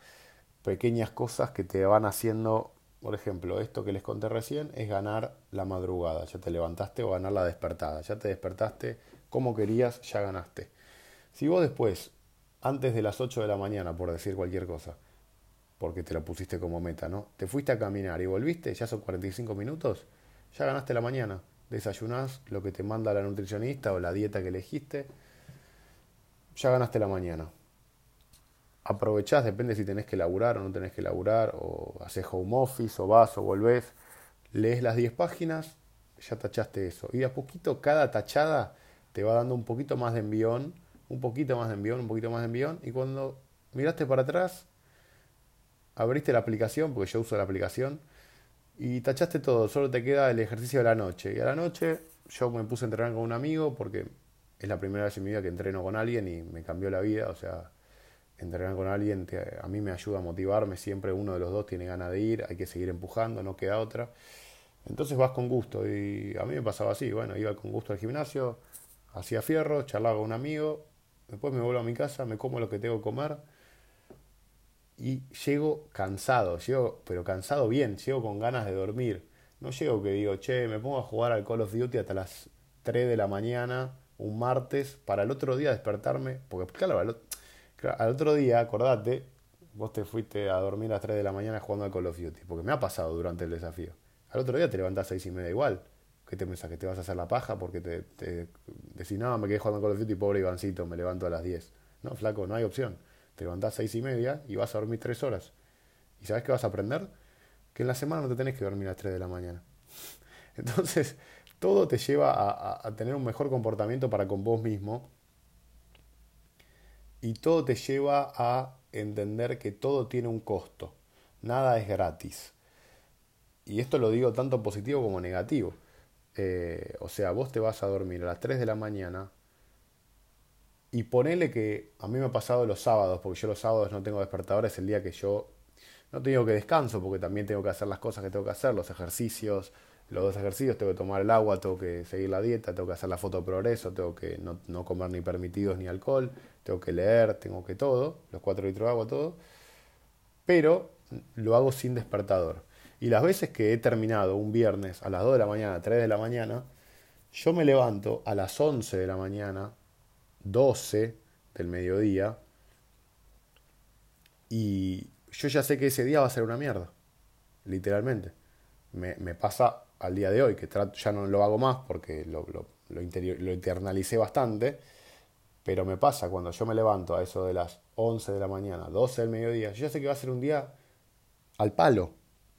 Pequeñas cosas que te van haciendo, por ejemplo, esto que les conté recién es ganar la madrugada. Ya te levantaste o ganar la despertada. Ya te despertaste como querías, ya ganaste. Si vos después antes de las 8 de la mañana, por decir cualquier cosa, porque te lo pusiste como meta, ¿no? Te fuiste a caminar y volviste, ya son 45 minutos, ya ganaste la mañana. Desayunás lo que te manda la nutricionista o la dieta que elegiste, ya ganaste la mañana. Aprovechás, depende si tenés que laburar o no tenés que laburar, o haces home office, o vas o volvés, lees las 10 páginas, ya tachaste eso. Y de a poquito cada tachada te va dando un poquito más de envión, un poquito más de envión, un poquito más de envión, y cuando miraste para atrás, abriste la aplicación, porque yo uso la aplicación, y tachaste todo, solo te queda el ejercicio de la noche. Y a la noche yo me puse a entrenar con un amigo porque es la primera vez en mi vida que entreno con alguien y me cambió la vida. O sea, entrenar con alguien a mí me ayuda a motivarme. Siempre uno de los dos tiene ganas de ir, hay que seguir empujando, no queda otra. Entonces vas con gusto. Y a mí me pasaba así. Bueno, iba con gusto al gimnasio, hacía fierro, charlaba con un amigo. Después me vuelvo a mi casa, me como lo que tengo que comer y llego cansado, llego, pero cansado bien, llego con ganas de dormir. No llego que digo, che, me pongo a jugar al Call of Duty hasta las 3 de la mañana, un martes, para el otro día despertarme, porque claro, al, al otro día, acordate, vos te fuiste a dormir a las 3 de la mañana jugando al Call of Duty, porque me ha pasado durante el desafío. Al otro día te levantás a 6 y media igual. ¿Qué te pensás? ¿Que te vas a hacer la paja? Porque te, te decís, no, me quedé jugando al Call of Duty, pobre Ivancito, me levanto a las 10. No, flaco, no hay opción te levantás seis y media y vas a dormir tres horas. ¿Y sabes qué vas a aprender? Que en la semana no te tenés que dormir a las 3 de la mañana. Entonces, todo te lleva a, tener un mejor comportamiento para con vos mismo. Y todo te lleva a entender que todo tiene un costo. Nada es gratis. Y esto lo digo tanto positivo como negativo. Eh, o sea, vos te vas a dormir a las 3 de la mañana y ponele que a mí me ha pasado los sábados, porque yo los sábados no tengo despertadores, el día que yo no tengo que descanso, porque también tengo que hacer las cosas que tengo que hacer, los ejercicios, los dos ejercicios, tengo que tomar el agua, tengo que seguir la dieta, tengo que hacer la foto de progreso, tengo que no, no comer ni permitidos ni alcohol, tengo que leer, tengo que todo, los cuatro litros de agua, todo, pero lo hago sin despertador. Y las veces que he terminado un viernes a las 2 de la mañana, 3 de la mañana, yo me levanto a las 11 de la mañana 12 del mediodía y yo ya sé que ese día va a ser una mierda, literalmente. Me, pasa al día de hoy, que ya no lo hago más porque lo, lo, lo, lo internalicé bastante, pero me pasa cuando yo me levanto a eso de las 11 de la mañana, 12 del mediodía, yo ya sé que va a ser un día al palo,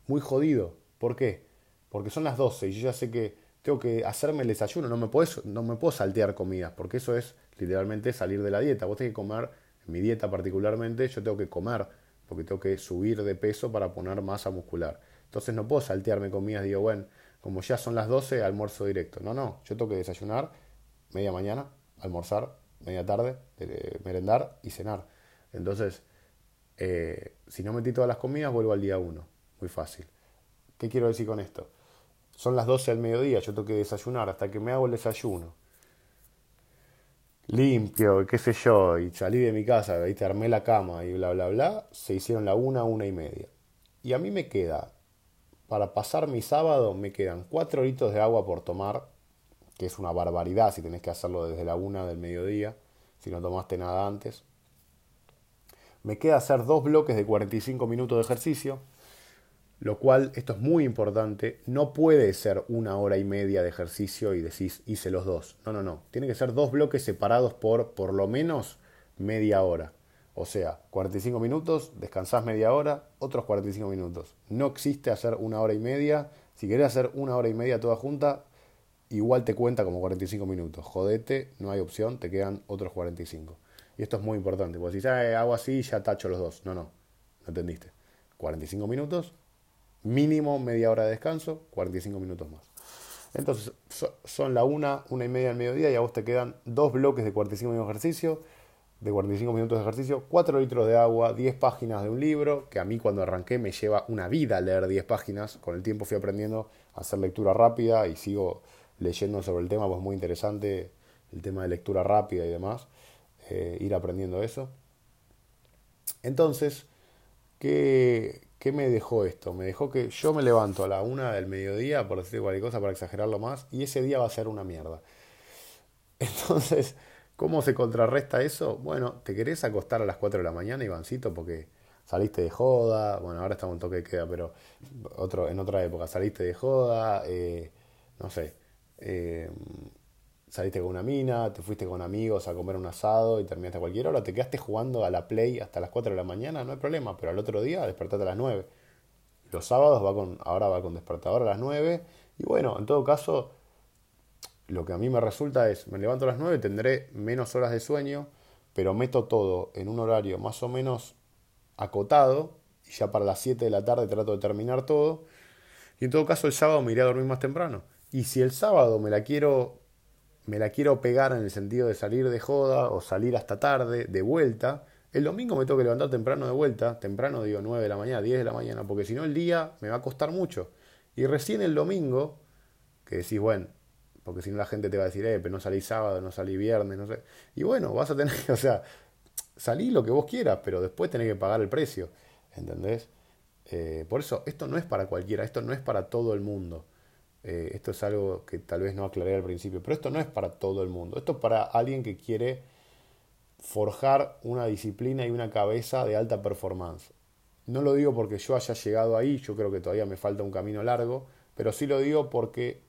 muy jodido. ¿Por qué? Porque son las 12 y yo ya sé que tengo que hacerme el desayuno, no me, puedo, no me puedo saltear comidas, porque eso es literalmente salir de la dieta. Vos tenés que comer, en mi dieta particularmente, yo tengo que comer, porque tengo que subir de peso para poner masa muscular. Entonces no puedo saltearme comidas, digo, bueno, como ya son las 12, almuerzo directo. No, no, yo tengo que desayunar media mañana, almorzar media tarde, merendar y cenar. Entonces, eh, si no metí todas las comidas, vuelvo al día 1. Muy fácil. ¿Qué quiero decir con esto? Son las 12 del mediodía, yo tengo que desayunar hasta que me hago el desayuno limpio, qué sé yo, y salí de mi casa, te armé la cama y bla, bla, bla, se hicieron la una, una y media. Y a mí me queda, para pasar mi sábado, me quedan cuatro litros de agua por tomar, que es una barbaridad si tenés que hacerlo desde la una del mediodía, si no tomaste nada antes. Me queda hacer dos bloques de 45 minutos de ejercicio, lo cual, esto es muy importante, no puede ser una hora y media de ejercicio y decís hice los dos. No, no, no. Tiene que ser dos bloques separados por por lo menos media hora. O sea, 45 minutos, descansás media hora, otros 45 minutos. No existe hacer una hora y media. Si querés hacer una hora y media toda junta, igual te cuenta como 45 minutos. Jodete, no hay opción, te quedan otros 45. Y esto es muy importante, porque si ah, hago así, ya tacho los dos. No, no, no entendiste. 45 minutos, mínimo media hora de descanso, 45 minutos más. Entonces, son la una, una y media del mediodía y a vos te quedan dos bloques de 45 minutos de ejercicio, de 45 minutos de ejercicio, 4 litros de agua, 10 páginas de un libro, que a mí cuando arranqué me lleva una vida leer 10 páginas. Con el tiempo fui aprendiendo a hacer lectura rápida y sigo leyendo sobre el tema, pues muy interesante el tema de lectura rápida y demás, eh, ir aprendiendo eso. Entonces, ¿qué, ¿Qué me dejó esto? Me dejó que yo me levanto a la una del mediodía, por decir cualquier cosa, para exagerarlo más, y ese día va a ser una mierda. Entonces, ¿Cómo se contrarresta eso? Bueno, te querés acostar a las 4 de la mañana, Ivancito, porque saliste de joda, bueno, ahora estamos en toque de queda, pero otro, en otra época, saliste de joda, eh, no sé, eh, saliste con una mina, te fuiste con amigos a comer un asado y terminaste a cualquier hora, te quedaste jugando a la Play hasta las 4 de la mañana, no hay problema, pero al otro día despertate a las 9. Los sábados va con, ahora va con despertador a las 9 y bueno, en todo caso, lo que a mí me resulta es, me levanto a las 9, tendré menos horas de sueño, pero meto todo en un horario más o menos acotado y ya para las 7 de la tarde trato de terminar todo. Y en todo caso el sábado me iré a dormir más temprano. Y si el sábado me la quiero me la quiero pegar en el sentido de salir de joda o salir hasta tarde, de vuelta, el domingo me tengo que levantar temprano de vuelta, temprano digo 9 de la mañana, 10 de la mañana, porque si no el día me va a costar mucho. Y recién el domingo, que decís, bueno, porque si no la gente te va a decir, eh, pero no salí sábado, no salí viernes, no sé. Y bueno, vas a tener, o sea, salí lo que vos quieras, pero después tenés que pagar el precio, ¿entendés? Eh, por eso, esto no es para cualquiera, esto no es para todo el mundo. Eh, esto es algo que tal vez no aclaré al principio, pero esto no es para todo el mundo. Esto es para alguien que quiere forjar una disciplina y una cabeza de alta performance. No lo digo porque yo haya llegado ahí, yo creo que todavía me falta un camino largo, pero sí lo digo porque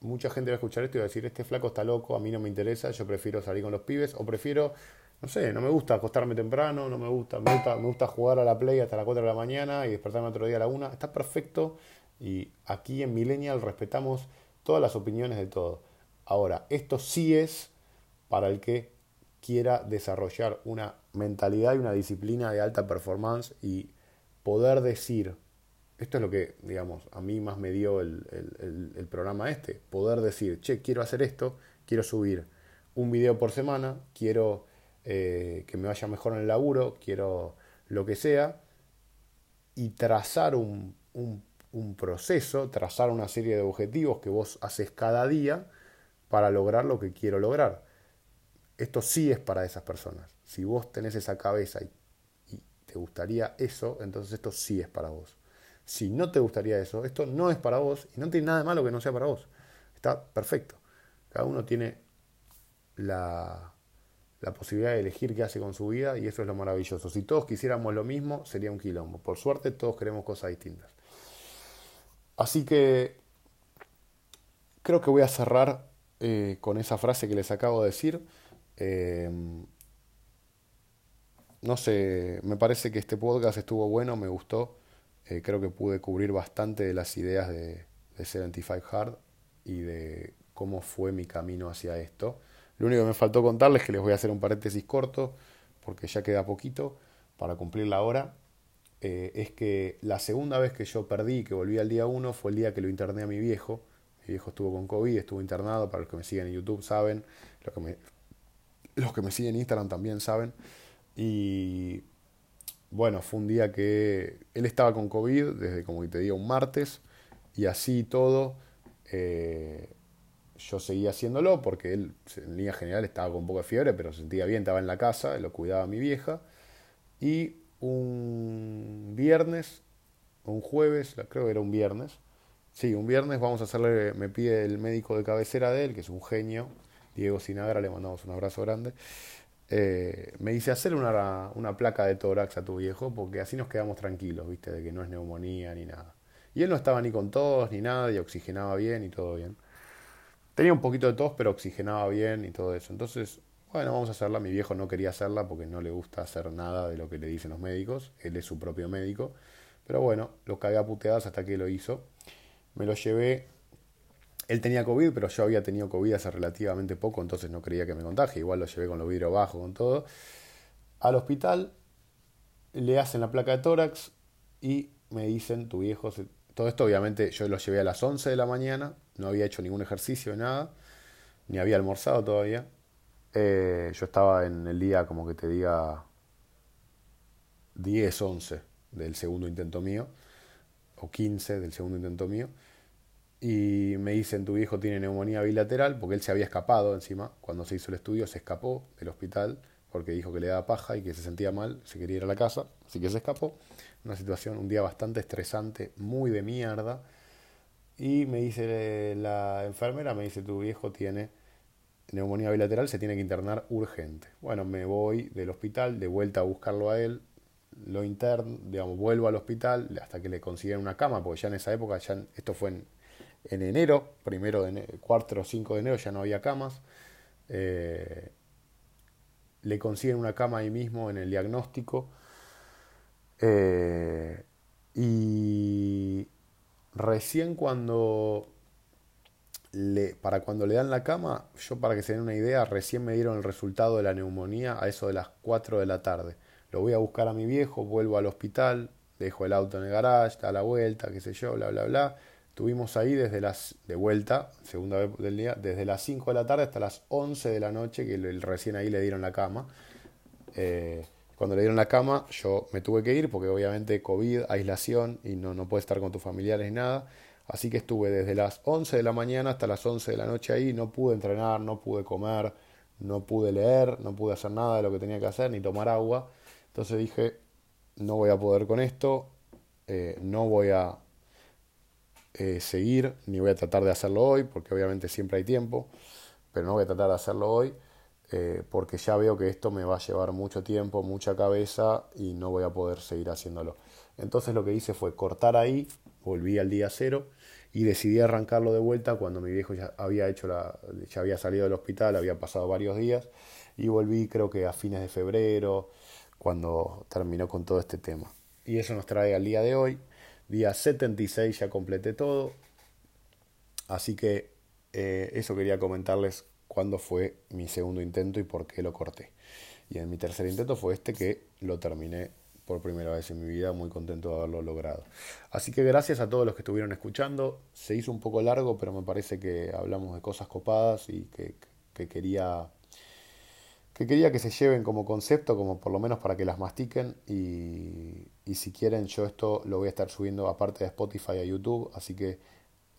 mucha gente va a escuchar esto y va a decir, este flaco está loco, a mí no me interesa, yo prefiero salir con los pibes o prefiero no sé, no me gusta acostarme temprano, no me gusta, me gusta, me gusta jugar a la play hasta las 4 de la mañana y despertarme otro día a la 1. Está perfecto y aquí en Millennial respetamos todas las opiniones de todos. Ahora, esto sí es para el que quiera desarrollar una mentalidad y una disciplina de alta performance y poder decir, esto es lo que, digamos, a mí más me dio el, el, el programa este, poder decir, che, quiero hacer esto, quiero subir un video por semana, quiero eh, que me vaya mejor en el laburo, quiero lo que sea, y trazar un, un, proceso, trazar una serie de objetivos que vos haces cada día para lograr lo que quiero lograr. Esto sí es para esas personas. Si vos tenés esa cabeza y, y te gustaría eso, entonces esto sí es para vos. Si no te gustaría eso, esto no es para vos y no tiene nada de malo que no sea para vos. Está perfecto. Cada uno tiene la, la posibilidad de elegir qué hace con su vida y eso es lo maravilloso. Si todos quisiéramos lo mismo, sería un quilombo. Por suerte, todos queremos cosas distintas. Así que creo que voy a cerrar eh, con esa frase que les acabo de decir. Eh, no sé, me parece que este podcast estuvo bueno, me gustó. Eh, creo que pude cubrir bastante de las ideas de, de 75 Hard y de cómo fue mi camino hacia esto. Lo único que me faltó contarles, que les voy a hacer un paréntesis corto, porque ya queda poquito para cumplir la hora, eh, es que la segunda vez que yo perdí, que volví al día 1, fue el día que lo interné a mi viejo. Mi viejo estuvo con COVID, estuvo internado, para los que me siguen en YouTube saben, los que me, los que me siguen en Instagram también saben. Y bueno, fue un día que él estaba con COVID desde, como te digo, un martes, y así todo. Eh, yo seguía haciéndolo porque él en línea general estaba con un poco de fiebre, pero se sentía bien, estaba en la casa, lo cuidaba mi vieja. Y un viernes, un jueves, creo que era un viernes, sí, un viernes vamos a hacerle, me pide el médico de cabecera de él, que es un genio, Diego Sinagra, le mandamos un abrazo grande. Eh, me dice hacer una, una placa de tórax a tu viejo porque así nos quedamos tranquilos, viste, de que no es neumonía ni nada. Y él no estaba ni con tos ni nada, y oxigenaba bien y todo bien. Tenía un poquito de tos, pero oxigenaba bien y todo eso. Entonces, bueno, vamos a hacerla. Mi viejo no quería hacerla porque no le gusta hacer nada de lo que le dicen los médicos. Él es su propio médico. Pero bueno, lo cagué a puteadas hasta que lo hizo. Me lo llevé. Él tenía COVID, pero yo había tenido COVID hace relativamente poco, entonces no creía que me contagie. Igual lo llevé con los vidrios bajos, con todo. Al hospital, le hacen la placa de tórax y me dicen, tu viejo se todo esto obviamente yo lo llevé a las 11 de la mañana, no había hecho ningún ejercicio, nada, ni había almorzado todavía. Eh, yo estaba en el día, como que te diga, 10, 11 del segundo intento mío, o 15 del segundo intento mío. Y me dicen, tu viejo tiene neumonía bilateral, porque él se había escapado encima. Cuando se hizo el estudio se escapó del hospital porque dijo que le daba paja y que se sentía mal, se quería ir a la casa, así que se escapó. Una situación, un día bastante estresante, muy de mierda. Y me dice la enfermera, me dice, tu viejo tiene neumonía bilateral, se tiene que internar urgente. Bueno, me voy del hospital, de vuelta a buscarlo a él, lo interno, digamos, vuelvo al hospital hasta que le consiguen una cama, porque ya en esa época, esto fue en, en enero, primero de enero, 4 o 5 de enero ya no había camas. Eh, le consiguen una cama ahí mismo en el diagnóstico. Eh, y recién cuando para cuando le dan la cama, yo para que se den una idea, recién me dieron el resultado de la neumonía a eso de las 4 de la tarde. Lo voy a buscar a mi viejo, vuelvo al hospital, dejo el auto en el garage, da la vuelta, qué sé yo, bla, bla, bla. Estuvimos ahí desde las, de vuelta, segunda vez del día, desde las 5 de la tarde hasta las 11 de la noche, que recién ahí le dieron la cama. Eh, cuando le dieron la cama, yo me tuve que ir porque obviamente COVID, aislación y no, no puedes estar con tus familiares ni nada. Así que estuve desde las 11 de la mañana hasta las 11 de la noche ahí, no pude entrenar, no pude comer, no pude leer, no pude hacer nada de lo que tenía que hacer, ni tomar agua. Entonces dije, no voy a poder con esto, eh, no voy a eh, seguir, ni voy a tratar de hacerlo hoy, porque obviamente siempre hay tiempo, pero no voy a tratar de hacerlo hoy, eh, porque ya veo que esto me va a llevar mucho tiempo, mucha cabeza y no voy a poder seguir haciéndolo. Entonces lo que hice fue cortar ahí, volví al día cero y decidí arrancarlo de vuelta cuando mi viejo ya había hecho la, ya había salido del hospital, había pasado varios días y volví creo que a fines de febrero, cuando terminó con todo este tema. Y eso nos trae al día de hoy. Día 76 ya completé todo. Así que eh, eso quería comentarles cuándo fue mi segundo intento y por qué lo corté. Y en mi tercer intento fue este que lo terminé por primera vez en mi vida, muy contento de haberlo logrado. Así que gracias a todos los que estuvieron escuchando. Se hizo un poco largo, pero me parece que hablamos de cosas copadas y que, que quería que quería que se lleven como concepto, como por lo menos para que las mastiquen y, si quieren yo esto lo voy a estar subiendo aparte de Spotify a YouTube, así que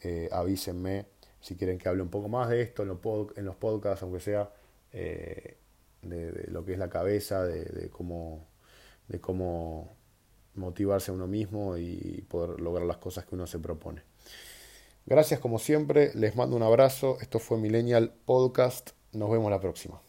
eh, avísenme si quieren que hable un poco más de esto en los, en los podcasts, aunque sea eh, de, lo que es la cabeza, de, cómo, de cómo motivarse a uno mismo y poder lograr las cosas que uno se propone. Gracias como siempre, les mando un abrazo, esto fue Millennial Podcast, nos vemos la próxima.